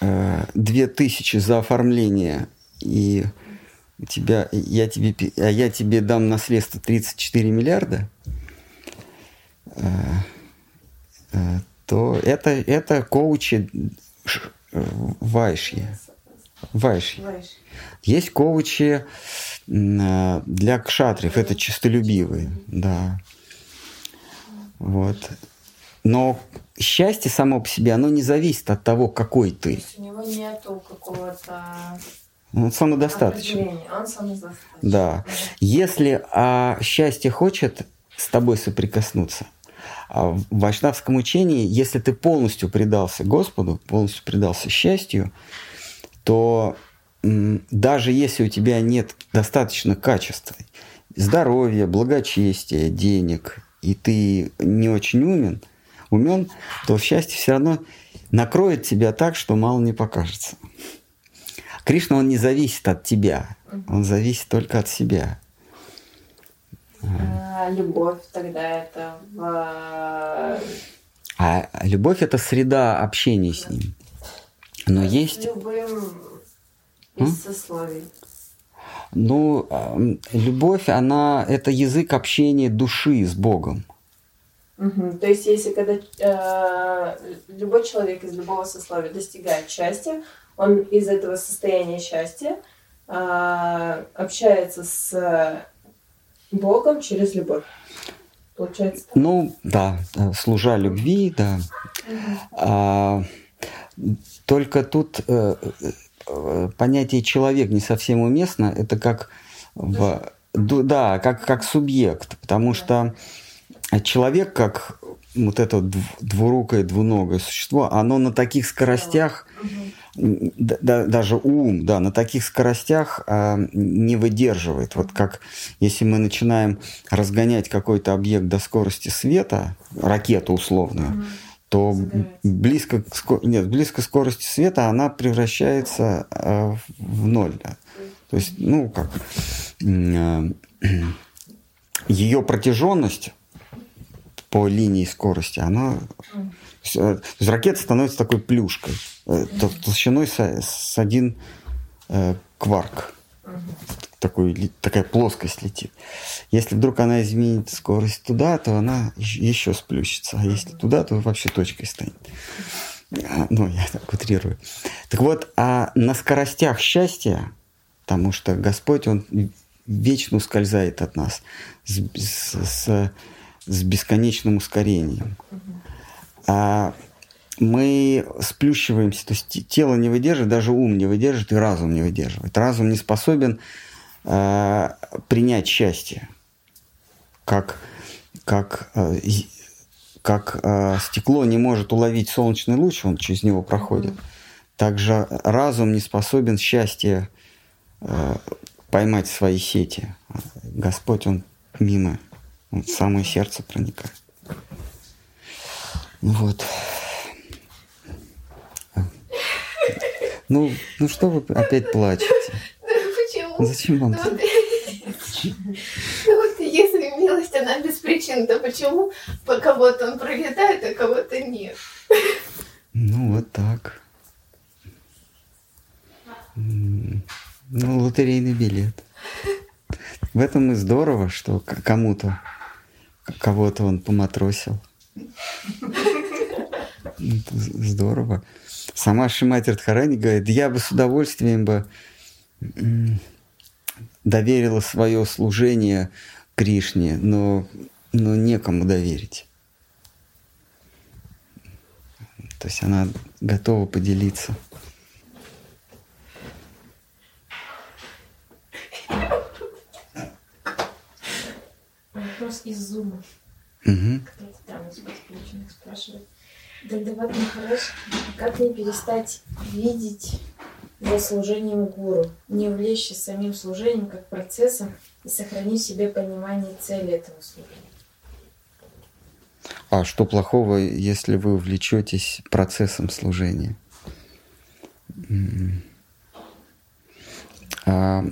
э, две тысячи за оформление, и тебя, я тебе, а я тебе дам наследство 34 миллиарда, э, э, то это, это коучи вайши. Вайши. Есть коучи для кшатриев, это чистолюбивые, да. Вот. Но счастье само по себе, оно не зависит от того, какой ты. То есть у него нету какого-то он самодостаточен. Он самодостаточен. Да. Если а, счастье хочет с тобой соприкоснуться, а в вайшнавском учении, если ты полностью предался Господу, полностью предался счастью, то даже если у тебя нет достаточно качества, здоровья, благочестия, денег, и ты не очень умен, умен, то счастье все равно накроет тебя так, что мало не покажется. Кришна, он не зависит от тебя, он зависит только от себя. А, любовь тогда это в... А любовь это среда общения с ним. Но есть... Любым из сословий. Ну, любовь, она это язык общения души с Богом. Угу. То есть, если когда э, любой человек из любого сословия достигает счастья, он из этого состояния счастья э, общается с Богом через любовь. Получается? Ну, да, служа любви, да. Угу. А, только тут э, э, понятие человек не совсем уместно. Это как в, да, как, как субъект, потому что человек, как вот это двурукое, двуногое существо, оно на таких скоростях, да, даже ум, да, на таких скоростях а, не выдерживает. Вот как если мы начинаем разгонять какой-то объект до скорости света, ракету условную, то близко, нет, близко скорости света она превращается а, в ноль. Да. То есть, ну, как а, [CLEARS THROAT] ее протяженность по линии скорости, она... То есть ракета становится такой плюшкой, э, толщиной с, с один э, кварк. Такой, такая плоскость летит. Если вдруг она изменит скорость туда, то она еще сплющится. А если туда, то вообще точкой станет. А, ну, я так утрирую. Так вот, а на скоростях счастья, потому что Господь, Он вечно ускользает от нас с, с, с с бесконечным ускорением. А мы сплющиваемся, то есть тело не выдержит, даже ум не выдержит и разум не выдерживает. Разум не способен э, принять счастье, как, как, э, как э, стекло не может уловить солнечный луч, он через него проходит. Также разум не способен счастье э, поймать в свои сети. Господь, он мимо он в самое сердце проникает. Вот. Ну, ну что вы опять плачете? Почему? Зачем вам? Ну, вот, ну вот если милость, она без причин, то почему по кого-то он пролетает, а кого-то нет? Ну, вот так. Ну, лотерейный билет. В этом и здорово, что кому-то кого-то он поматросил. Здорово. Сама Шимати Радхарани говорит, я бы с удовольствием бы доверила свое служение Кришне, но, но некому доверить. То есть она готова поделиться. вопрос из зума. Угу. Кто-то там из подключенных спрашивает. Дальдават Махарадж, как не перестать видеть за служением гуру, не увлечься самим служением как процессом и сохранить в себе понимание цели этого служения? А что плохого, если вы увлечетесь процессом служения? А,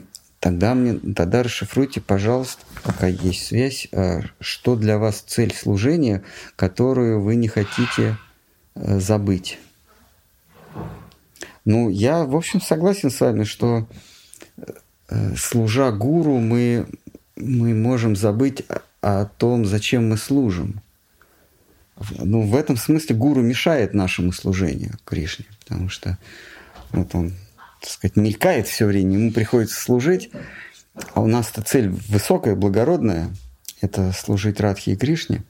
Тогда, мне, тогда расшифруйте, пожалуйста, пока есть связь, а, что для вас цель служения, которую вы не хотите забыть. Ну, я, в общем, согласен с вами, что э, служа гуру, мы, мы можем забыть о том, зачем мы служим. ну, в этом смысле гуру мешает нашему служению Кришне, потому что вот он, так сказать, мелькает все время, ему приходится служить, а у нас-то цель высокая, благородная, это служить Радхи и Кришне.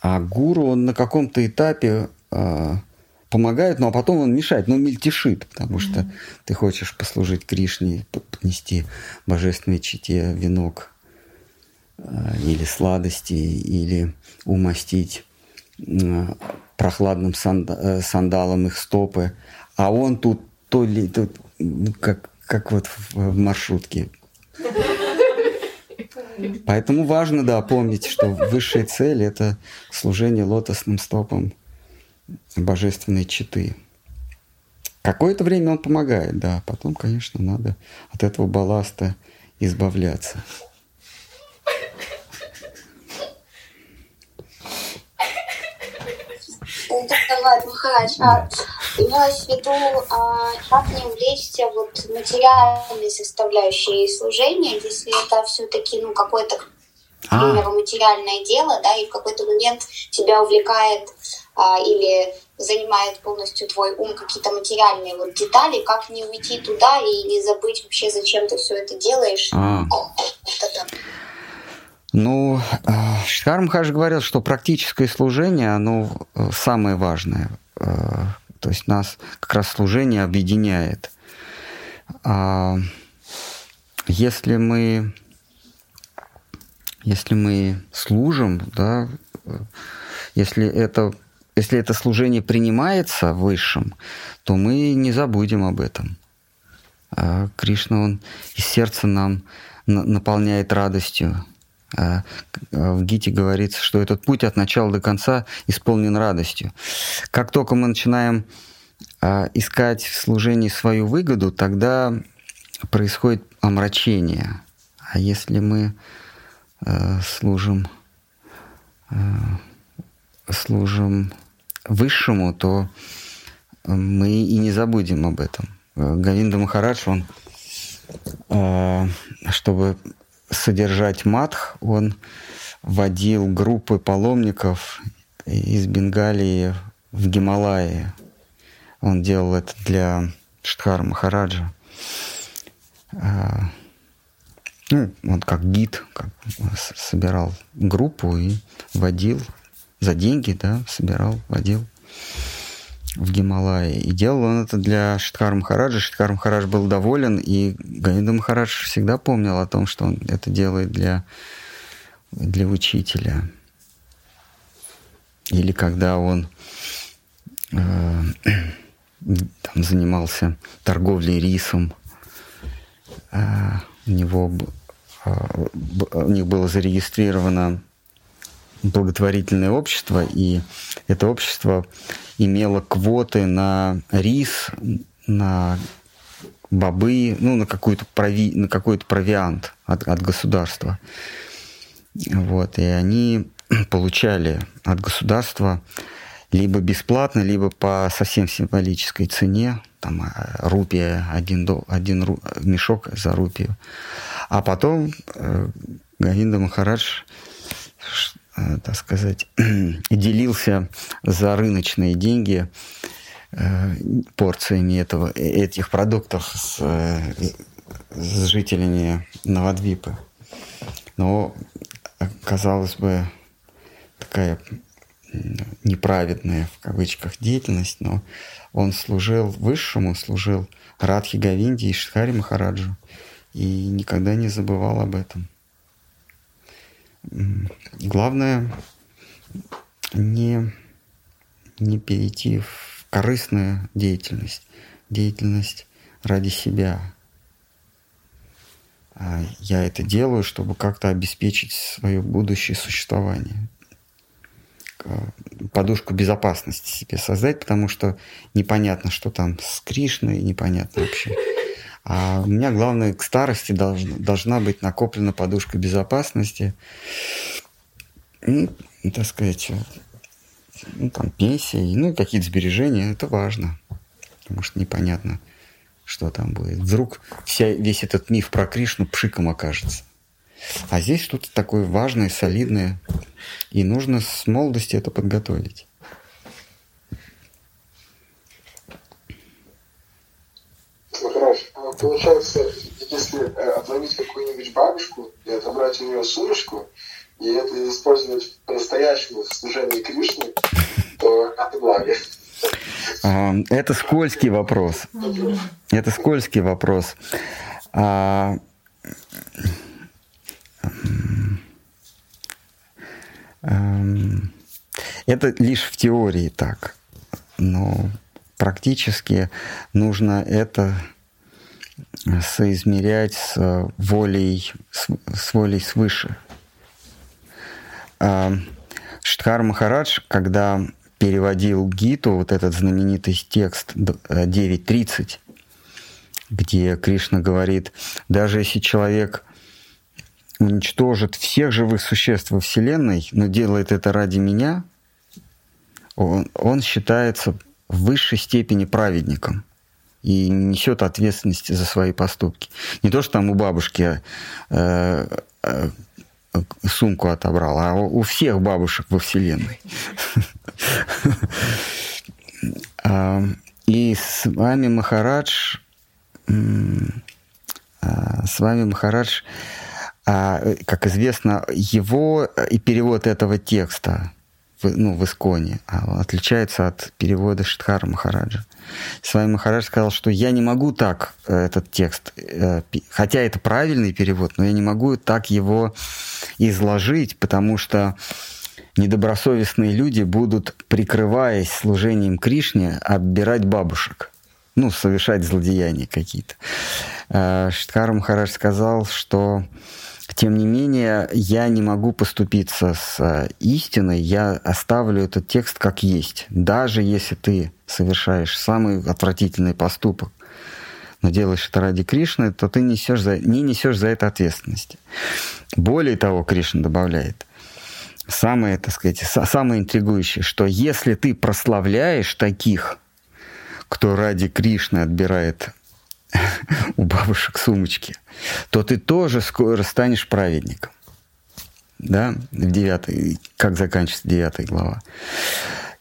А гуру, он на каком-то этапе э, помогает, ну, а потом он мешает, но мельтешит, потому mm-hmm. что ты хочешь послужить Кришне, поднести божественной чите венок э, или сладости, или умастить э, прохладным санда, э, сандалом их стопы, а он тут то ли тут, ну, как, как вот в, в маршрутке. Поэтому важно, да, помнить, что высшая цель – это служение лотосным стопам божественной читы. Какое-то время он помогает, да, потом, конечно, надо от этого балласта избавляться. Давай, Махарадж, а имелось в виду, как не увлечься вот материальной составляющей служения, если это все-таки ну, какое-то, к а. примеру, материальное дело, да, и в какой-то момент тебя увлекает а, или занимает полностью твой ум какие-то материальные вот детали, как не уйти туда и не забыть вообще, зачем ты все это делаешь. А. Ну, а, Шхар Мхаш говорил, что практическое служение, оно э, самое важное. То есть нас как раз служение объединяет. А если мы, если мы служим, да, если это, если это служение принимается высшим, то мы не забудем об этом. А Кришна, он из сердца нам наполняет радостью. А в Гите говорится, что этот путь от начала до конца исполнен радостью. Как только мы начинаем а, искать в служении свою выгоду, тогда происходит омрачение. А если мы э, служим, служим высшему, то мы и не забудем об этом. Гавинда Махарадж, он, чтобы содержать матх, он водил группы паломников из Бенгалии в Гималаи. Он делал это для Штхара Махараджа. А, ну, он как гид как, собирал группу и водил за деньги, да, собирал, водил в Гималайи. И делал он это для Шиткара Махараджа. Шиткар Махарадж был доволен, и Ганида Махарадж всегда помнил о том, что он это делает для, для учителя. Или когда он э, [CLEARS THROAT] там занимался торговлей рисом, э, у него э, у них было зарегистрировано благотворительное общество, и это общество имело квоты на рис, на бобы, ну, на, какую-то прови, на какой-то провиант от, от государства. Вот, и они [CLEARS THROAT] получали от государства либо бесплатно, либо по совсем символической цене, там э, рупия, один, до, один ру, мешок за рупию. А потом э, Говинда Махарадж так сказать, [CLEARS THROAT] делился за рыночные деньги э, порциями этого, этих продуктов с, э, с жителями Новодвипы. Но, казалось бы, такая неправедная в кавычках деятельность, но он служил высшему, служил Радхи Гавинди и Шхари Махараджу и никогда не забывал об этом. Главное не, не перейти в корыстную деятельность, деятельность ради себя. А я это делаю, чтобы как-то обеспечить свое будущее существование подушку безопасности себе создать, потому что непонятно, что там с Кришной, непонятно вообще. А у меня главное к старости должна, должна быть накоплена подушка безопасности. Ну, так сказать, ну, там, пенсия, ну, какие-то сбережения, это важно. Потому что непонятно, что там будет. Вдруг вся, весь этот миф про Кришну пшиком окажется. А здесь что-то такое важное, солидное, и нужно с молодости это подготовить. Ну, хорошо. А получается, если э, отловить какую-нибудь бабушку и отобрать у нее сумочку, и это использовать по-настоящему в служении Кришны, то это благо. А, это скользкий вопрос. Это скользкий вопрос. А, это лишь в теории так, но практически нужно это соизмерять с волей, с волей свыше. А, Штхар Махарадж, когда переводил Гиту, вот этот знаменитый текст 9.30, где Кришна говорит, даже если человек уничтожит всех живых существ во Вселенной, но делает это ради меня, он, он считается в высшей степени праведником и несет ответственность за свои поступки. Не то, что там у бабушки э, э, сумку отобрал, а у всех бабушек во Вселенной. А, и с вами Махарадж, а, с вами Махарадж, а, как известно, его и перевод этого текста ну, в Исконе отличается от перевода Штхара Махараджа. С вами Махарадж сказал, что я не могу так э, этот текст, э, хотя это правильный перевод, но я не могу так его изложить, потому что недобросовестные люди будут, прикрываясь служением Кришне, отбирать бабушек, ну, совершать злодеяния какие-то. Э, Штхар Махарадж сказал, что тем не менее, я не могу поступиться с истиной, я оставлю этот текст как есть, даже если ты совершаешь самый отвратительный поступок, но делаешь это ради Кришны, то ты несешь за, не несешь за это ответственности. Более того, Кришна добавляет, самое, так сказать, самое интригующее, что если ты прославляешь таких, кто ради Кришны отбирает [LAUGHS] у бабушек сумочки, то ты тоже скоро станешь праведником. Да, в девятой, как заканчивается девятая глава.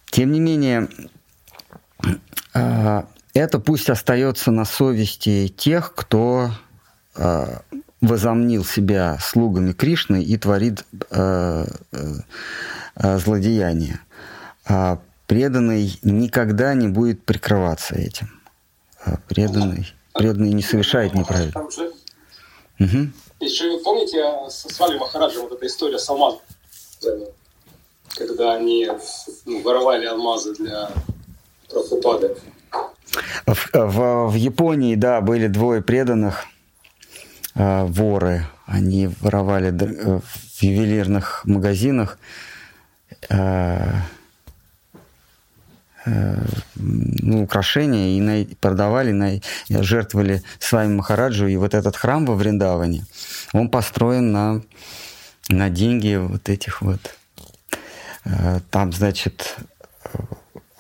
Тем не менее, а, это пусть остается на совести тех, кто а, возомнил себя слугами Кришны и творит а, злодеяния. А преданный никогда не будет прикрываться этим. Преданный, преданный не совершает неправильно. Угу. Еще помните с вами Махараджем вот эта история с алмазом? Когда они ну, воровали алмазы для Прабхупады. В, в, в Японии, да, были двое преданных э, воры. Они воровали э, в ювелирных магазинах э, ну, украшения и на, продавали, на, жертвовали своим Махараджу. И вот этот храм во Вриндаване, он построен на, на деньги вот этих вот. Э, там, значит,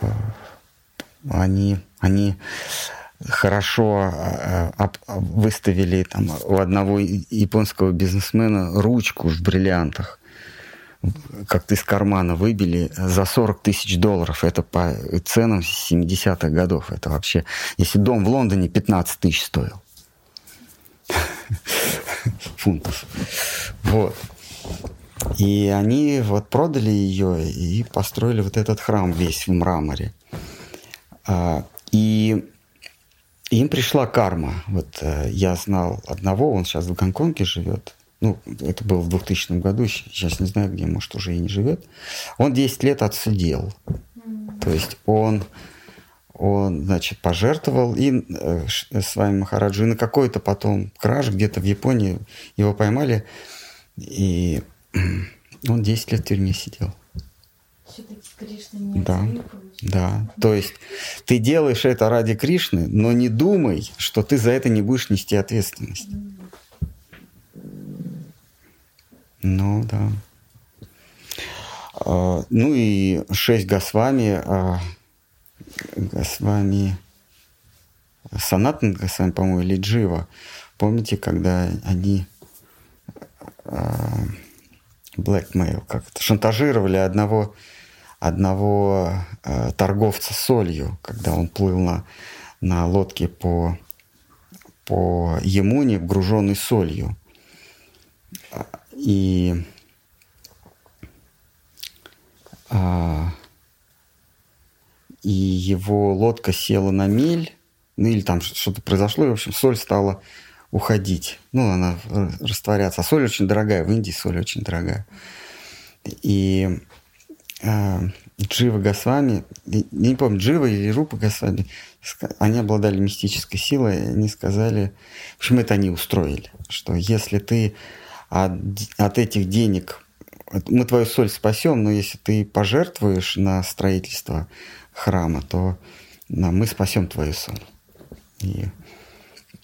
э, они, они хорошо э, выставили там, у одного японского бизнесмена ручку в бриллиантах как-то из кармана выбили за 40 тысяч долларов. Это по ценам 70-х годов. Это вообще... Если дом в Лондоне 15 тысяч стоил. [LAUGHS] Фунтов. Вот. И они вот продали ее и построили вот этот храм весь в мраморе. А, и им пришла карма. Вот э, я знал одного, он сейчас в Гонконге живет, ну, это было в 2000 году, сейчас не знаю где, может, уже и не живет, он 10 лет отсидел. То есть он, он значит, пожертвовал и э, с вами Махараджу, и на какой-то потом краж где-то в Японии его поймали, и [CLEARS THROAT] он 10 лет в тюрьме сидел. да, да. То есть ты делаешь это ради Кришны, но не думай, что ты за это не будешь нести ответственность. Ну, да. А, ну и шесть Госвами, а, Госвами, Санатан Госвами, по-моему, или Джива. Помните, когда они blackmail, как это, шантажировали одного, одного э, торговца солью, когда он плыл на, на лодке по, по Емуне, груженной солью. И а, и его лодка села на мель, ну или там что-то произошло, и, в общем, соль стала уходить. Ну, она растворяться. А соль очень дорогая, в Индии соль очень дорогая. И э, Джива Госвами, не помню, Джива или Рупа Госвами, они обладали мистической силой, они сказали, в общем, это они устроили, что если ты от, от этих денег, мы твою соль спасем, но если ты пожертвуешь на строительство храма, то мы спасем твою соль. И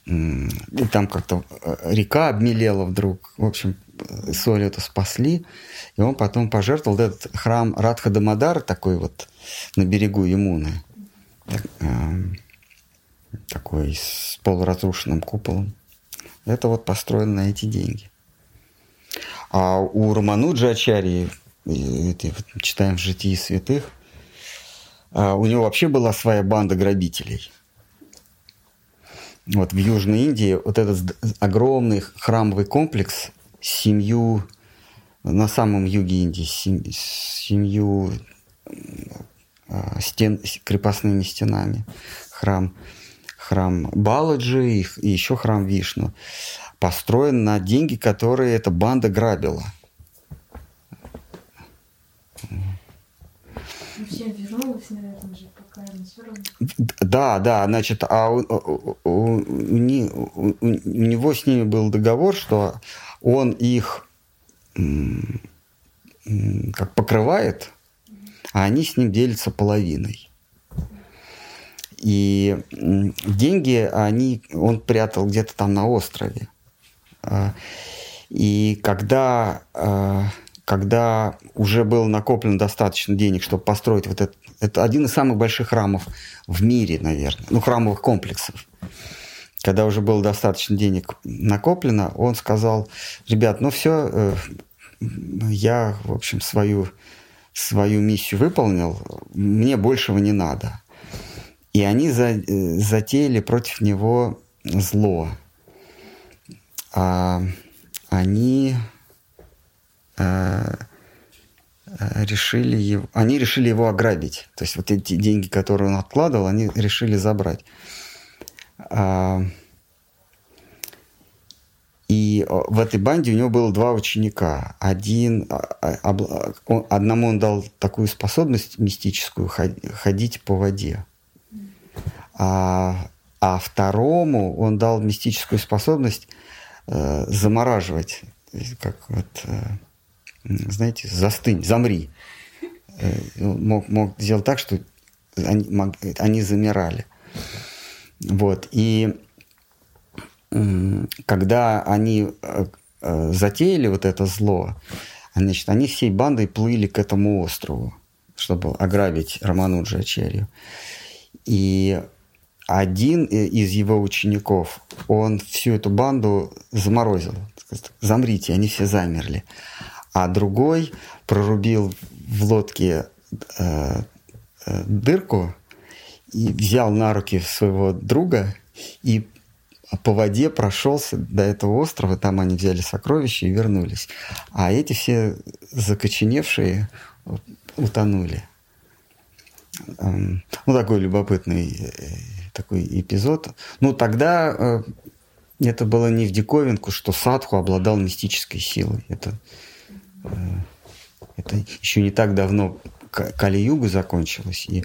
и там как-то э, река обмелела вдруг. В общем, соль эту спасли. И он потом пожертвовал этот храм Радха Дамадар, такой вот на берегу Ямуны. Эм, такой с полуразрушенным куполом. Это вот построено на эти деньги. А у Романуджа Ачарьи, читаем в «Житии святых», а, у него вообще была своя банда грабителей – вот в Южной Индии вот этот огромный храмовый комплекс с семью, на самом юге Индии, с семью а, стен, крепостными стенами, храм, храм Баладжи и еще храм Вишну, построен на деньги, которые эта банда грабила. Вообще вернулась, наверное, же. Да, да, значит, а у, у, у, у, у него с ними был договор, что он их как покрывает, а они с ним делятся половиной. И деньги они, он прятал где-то там на острове. А, и когда а, когда уже было накоплено достаточно денег, чтобы построить вот этот... Это один из самых больших храмов в мире, наверное. Ну, храмовых комплексов. Когда уже было достаточно денег накоплено, он сказал, ребят, ну все, э, я, в общем, свою, свою миссию выполнил, мне большего не надо. И они за, э, затеяли против него зло. А, они Э, э, решили его, они решили его ограбить. То есть вот эти деньги, которые он откладывал, они решили забрать. А, и в этой банде у него было два ученика. Один, а, одному он дал такую способность мистическую ходить по воде. А, а второму он дал мистическую способность э, замораживать. Как вот, э, знаете, застынь, замри. Э, мог, мог сделать так, что они, мог, они замирали. Вот. И когда они э, э, затеяли вот это зло, значит, они всей бандой плыли к этому острову, чтобы ограбить Романуджа Ачерию. И один из его учеников, он всю эту банду заморозил. Замрите, они все замерли а другой прорубил в лодке э, э, дырку и взял на руки своего друга и по воде прошелся до этого острова, там они взяли сокровища и вернулись. А эти все закоченевшие утонули. Эм, ну, такой любопытный э, такой эпизод. Ну, тогда э, это было не в диковинку, что Садху обладал мистической силой. Это Э, это еще не так давно Кали-юга закончилась, и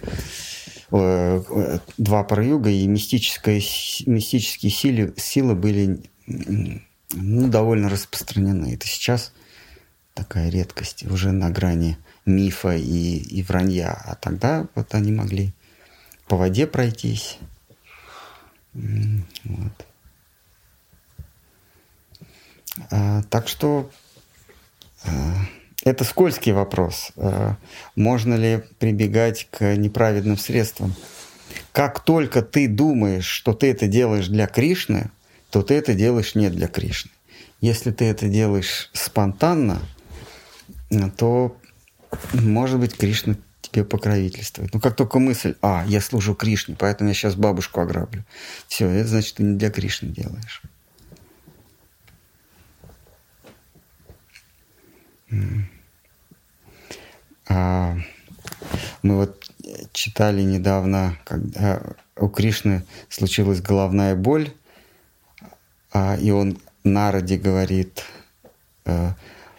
э, два параюга и мистическая, мистические силы, силы были ну, довольно распространены. Это сейчас такая редкость, уже на грани мифа и, и вранья. А тогда вот они могли по воде пройтись. Вот. А, так что Э, это скользкий вопрос. Э, можно ли прибегать к неправедным средствам? Как только ты думаешь, что ты это делаешь для Кришны, то ты это делаешь не для Кришны. Если ты это делаешь спонтанно, то, может быть, Кришна тебе покровительствует. Ну, как только мысль, а, я служу Кришне, поэтому я сейчас бабушку ограблю. Все, это значит, ты не для Кришны делаешь. А, мы вот читали недавно, когда у Кришны случилась головная боль, а, и он Нараде говорит, э,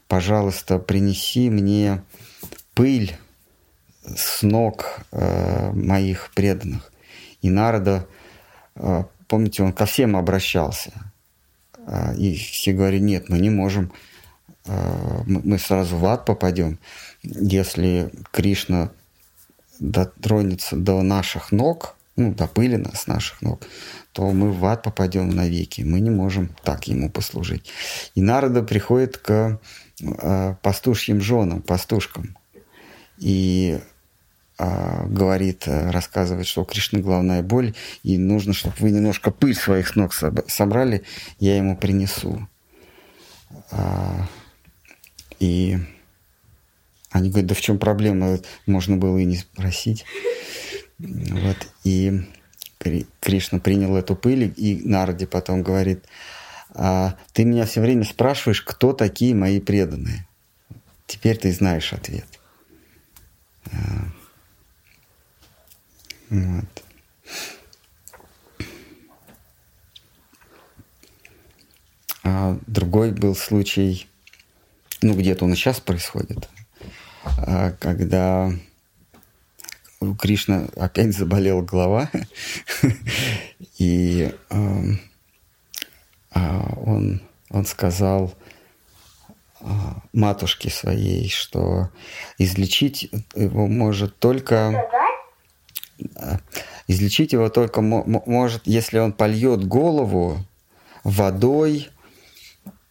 пожалуйста, принеси мне пыль с ног э, моих преданных. И Нарада, э, помните, он ко всем обращался. И все говорили, нет, мы не можем, мы сразу в ад попадем, если Кришна дотронется до наших ног, ну, до пыли с наших ног, то мы в ад попадем навеки. Мы не можем так ему послужить. И Народа приходит к э, пастушьим женам, пастушкам. И э, говорит, рассказывает, что у Кришны главная боль, и нужно, чтобы вы немножко пыль своих ног собрали, я ему принесу. А, и они говорят, да в чем проблема? Можно было и не спросить. Вот. И Кришна принял эту пыль, и Нарди потом говорит, а, ты меня все время спрашиваешь, кто такие мои преданные. Теперь ты знаешь ответ. Вот. А другой был случай, ну где-то он и сейчас происходит, а, когда у Кришны опять заболела голова, [LAUGHS] и эм, а, он, он сказал а, матушке своей, что излечить его может только... Излечить его только может, если он польет голову водой,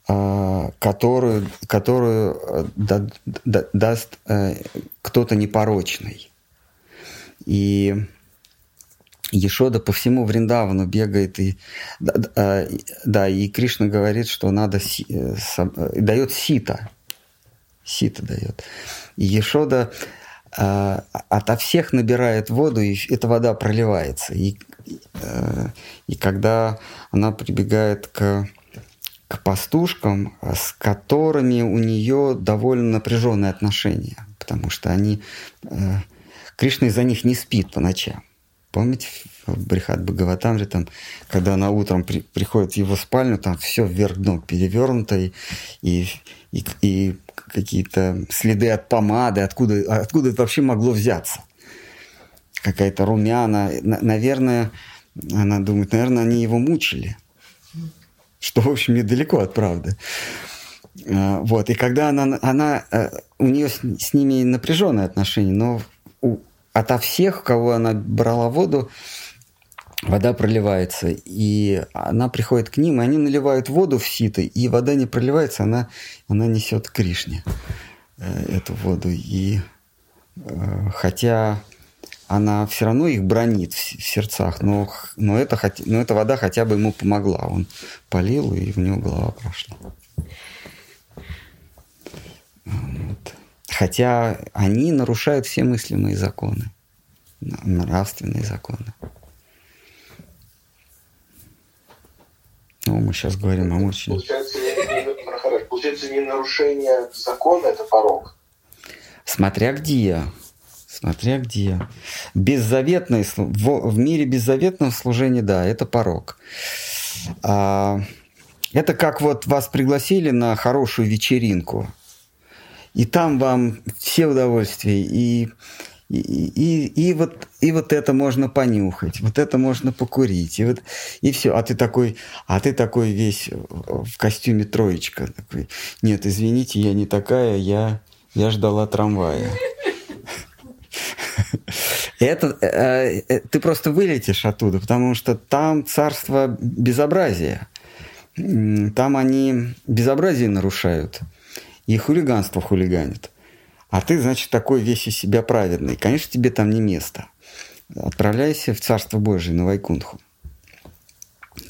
а, которую, которую э, даст э, кто-то непорочный. И Ешода по всему Вриндавану бегает и да, да и Кришна говорит, что надо э, э, дает сита, сита дает. И Ешода а, ото всех набирает воду, и эта вода проливается. И, э, и когда она прибегает к, к пастушкам, с которыми у нее довольно напряженные отношения, потому что они Кришна из-за них не спит по ночам. Помните, в Брихат Бхагаватамре, там, когда она утром при, приходит в его спальню, там все вверх дном перевернуто, и, и, и какие-то следы от помады, откуда, откуда это вообще могло взяться. Какая-то румяна. Наверное, она думает, наверное, они его мучили. Что, в общем, недалеко от правды. А, вот. И когда она, она э, у нее с, ними напряженные отношения, но ото всех, кого она брала воду, вода проливается. И она приходит к ним, и они наливают воду в сито, и вода не проливается, она, она несет Кришне э, эту воду. И э, хотя она все равно их бронит в, в сердцах, но, но, это, но эта вода хотя бы ему помогла. Он полил, и в него голова прошла. Вот. Хотя они нарушают все мыслимые законы, нравственные законы. Ну, мы сейчас говорим о очень... Получается, не, получается, не нарушение закона – это порог. Смотря где. Смотря где. Беззаветное, в, в мире беззаветного служения, да, это порог. А, это как вот вас пригласили на хорошую вечеринку – и там вам все удовольствия, и, и, и, и, вот, и вот это можно понюхать, вот это можно покурить, и, вот, и все. А ты такой, а ты такой весь в костюме троечка. Такой, Нет, извините, я не такая, я, я ждала трамвая. Это э, э, ты просто вылетишь оттуда, потому что там царство безобразия. Там они безобразие нарушают и хулиганство хулиганит. А ты, значит, такой весь из себя праведный. Конечно, тебе там не место. Отправляйся в Царство Божие, на Вайкунху.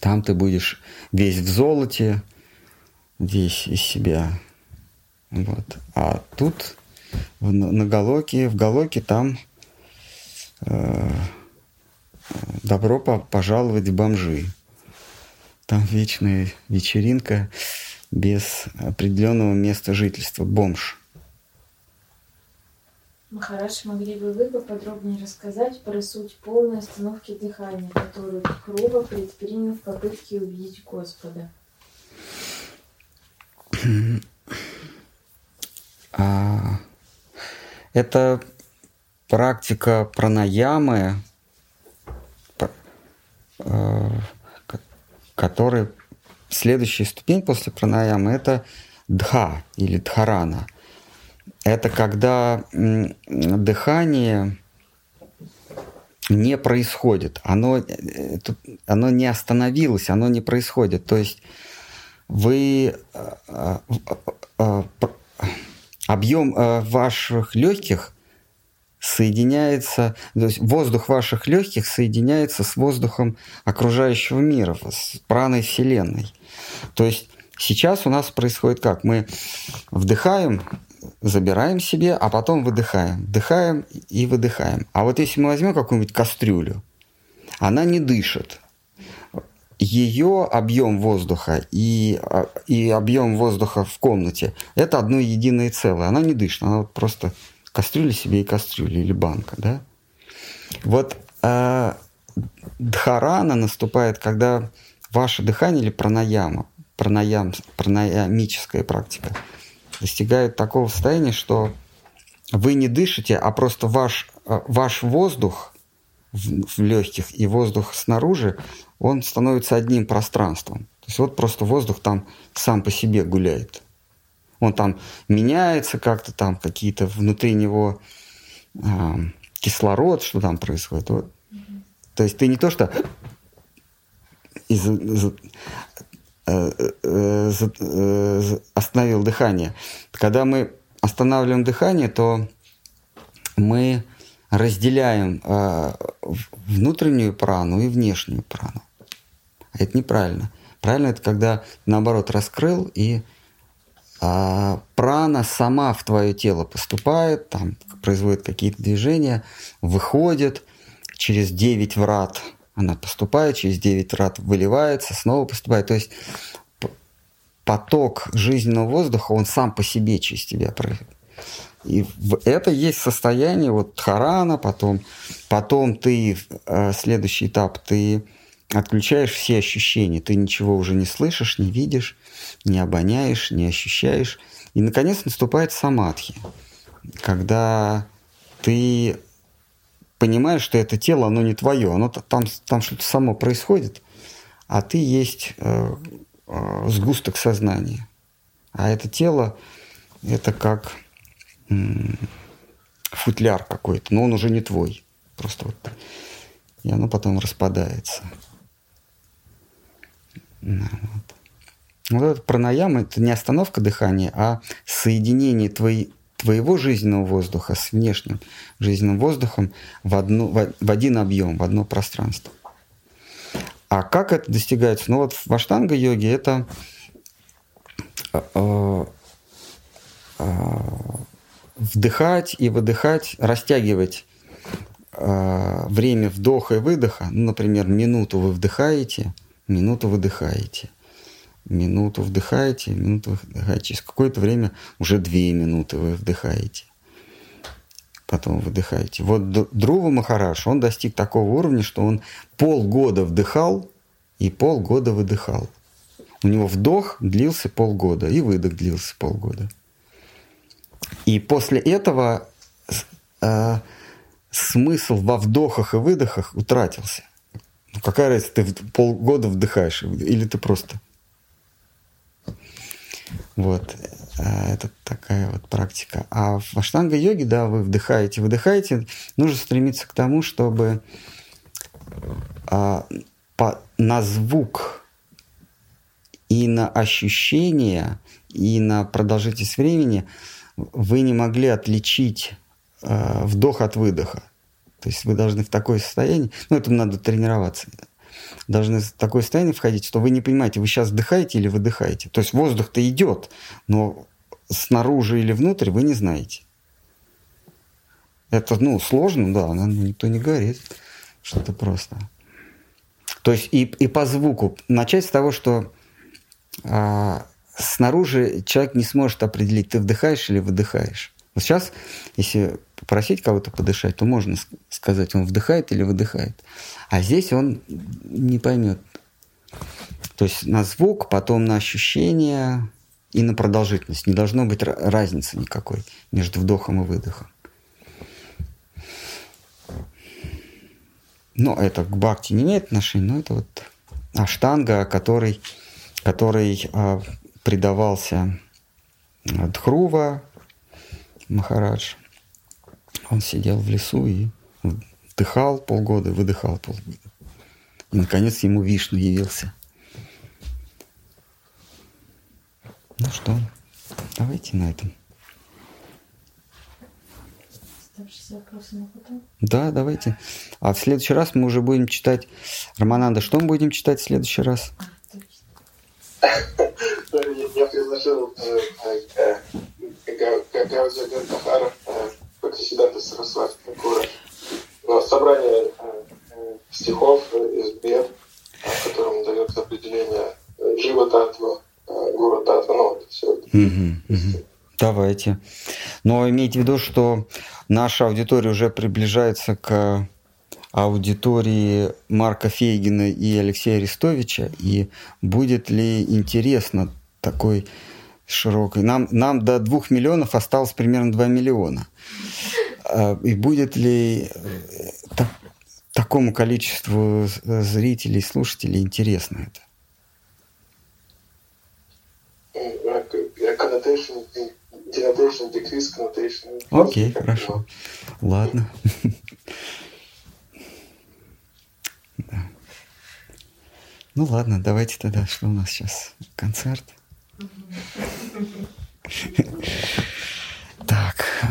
Там ты будешь весь в золоте, весь из себя. Вот. А тут в, на Галоке, в Галоке там э, добро пожаловать в бомжи. Там вечная вечеринка без определенного места жительства, бомж. Махараш, могли бы вы поподробнее рассказать про суть полной остановки дыхания, которую Круба предпринял в попытке увидеть Господа? А, это практика пранаямы, э, который следующая ступень после пранаямы это дха или дхарана. Это когда дыхание не происходит, оно, э, оно не остановилось, оно не происходит. То есть вы э, объем э, ваших легких соединяется, то есть воздух ваших легких соединяется с воздухом окружающего мира, с праной Вселенной. То есть сейчас у нас происходит как? Мы вдыхаем, забираем себе, а потом выдыхаем. Вдыхаем и выдыхаем. А вот если мы возьмем какую-нибудь кастрюлю, она не дышит ее объем воздуха и, а, и объем воздуха в комнате – это одно единое целое. Она не дышит, она вот просто кастрюля себе и кастрюля, или банка, да? Вот э, дхарана наступает, когда ваше дыхание или пранаяма, пранаям, пранаямическая практика, достигает такого состояния, что вы не дышите, а просто ваш, а, ваш воздух в, в легких и воздух снаружи он становится одним пространством. То есть вот просто воздух там сам по себе гуляет. Он там меняется как-то, там какие-то внутри него э, кислород, что там происходит. Вот. То есть ты не то что из, из, э, э, э, остановил дыхание. Когда мы останавливаем дыхание, то мы разделяем э, внутреннюю прану и внешнюю прану. Это неправильно. Правильно это когда наоборот раскрыл и а, прана сама в твое тело поступает, там производит какие-то движения, выходит через 9 врат, она поступает, через 9 врат выливается, снова поступает. То есть поток жизненного воздуха, он сам по себе через тебя проходит. И это есть состояние вот харана, потом, потом ты, э, следующий этап, ты отключаешь все ощущения. Ты ничего уже не слышишь, не видишь, не обоняешь, не ощущаешь. И, наконец, наступает самадхи, когда ты понимаешь, что это тело, оно не твое, оно там, там что-то само происходит, а ты есть э, э, сгусток сознания. А это тело, это как э, футляр какой-то, но он уже не твой. Просто вот. И оно потом распадается. Вот. Вот этот пранаяма – это не остановка дыхания, а соединение твоей, твоего жизненного воздуха с внешним жизненным воздухом в, одну, в, в один объем, в одно пространство. А как это достигается? Ну вот в аштанга-йоге это э, э, вдыхать и выдыхать, растягивать э, время вдоха и выдоха. Ну, например, минуту вы вдыхаете – минуту выдыхаете. Минуту вдыхаете, минуту выдыхаете. Через какое-то время уже две минуты вы вдыхаете. Потом выдыхаете. Вот Друва Махараш, он достиг такого уровня, что он полгода вдыхал и полгода выдыхал. У него вдох длился полгода и выдох длился полгода. И после этого э, смысл во вдохах и выдохах утратился. Ну, какая разница, ты полгода вдыхаешь, или ты просто... Вот. А, это такая вот практика. А в аштанга-йоге, да, вы вдыхаете, выдыхаете. Нужно стремиться к тому, чтобы а, по, на звук и на ощущение, и на продолжительность времени вы не могли отличить а, вдох от выдоха. То есть вы должны в такое состояние, ну, этому надо тренироваться. Должны в такое состояние входить, что вы не понимаете, вы сейчас вдыхаете или выдыхаете. То есть воздух-то идет, но снаружи или внутрь вы не знаете. Это, ну, сложно, да, но никто не говорит, что это просто. То есть и, и по звуку. Начать с того, что а, снаружи человек не сможет определить, ты вдыхаешь или выдыхаешь. Вот сейчас, если попросить кого-то подышать, то можно сказать, он вдыхает или выдыхает. А здесь он не поймет. То есть на звук, потом на ощущение и на продолжительность. Не должно быть разницы никакой между вдохом и выдохом. Но это к бхакти не имеет отношения, но это вот аштанга, который, который а, предавался а, Дхрува Махарадж. Он сидел в лесу и вдыхал полгода, выдыхал полгода. И, наконец, ему Вишну явился. Ну что, давайте на этом. Да, давайте. А в следующий раз мы уже будем читать... Романанда, что мы будем читать в следующий раз? А, я предложил Гандахара Бхактисиданта Сарасвати Такура собрание стихов из Бед, в котором дается определение Джива Татва, Гура Татва, ну вот все это. Давайте. Но имейте в виду, что наша аудитория уже приближается к аудитории Марка Фейгина и Алексея Арестовича, и будет ли интересно такой широкой. Нам, нам до двух миллионов осталось примерно 2 миллиона. А, и будет ли э, так, такому количеству зрителей, слушателей интересно это? Окей, хорошо. Ладно. Ну ладно, давайте тогда, что у нас сейчас? Концерт? Так.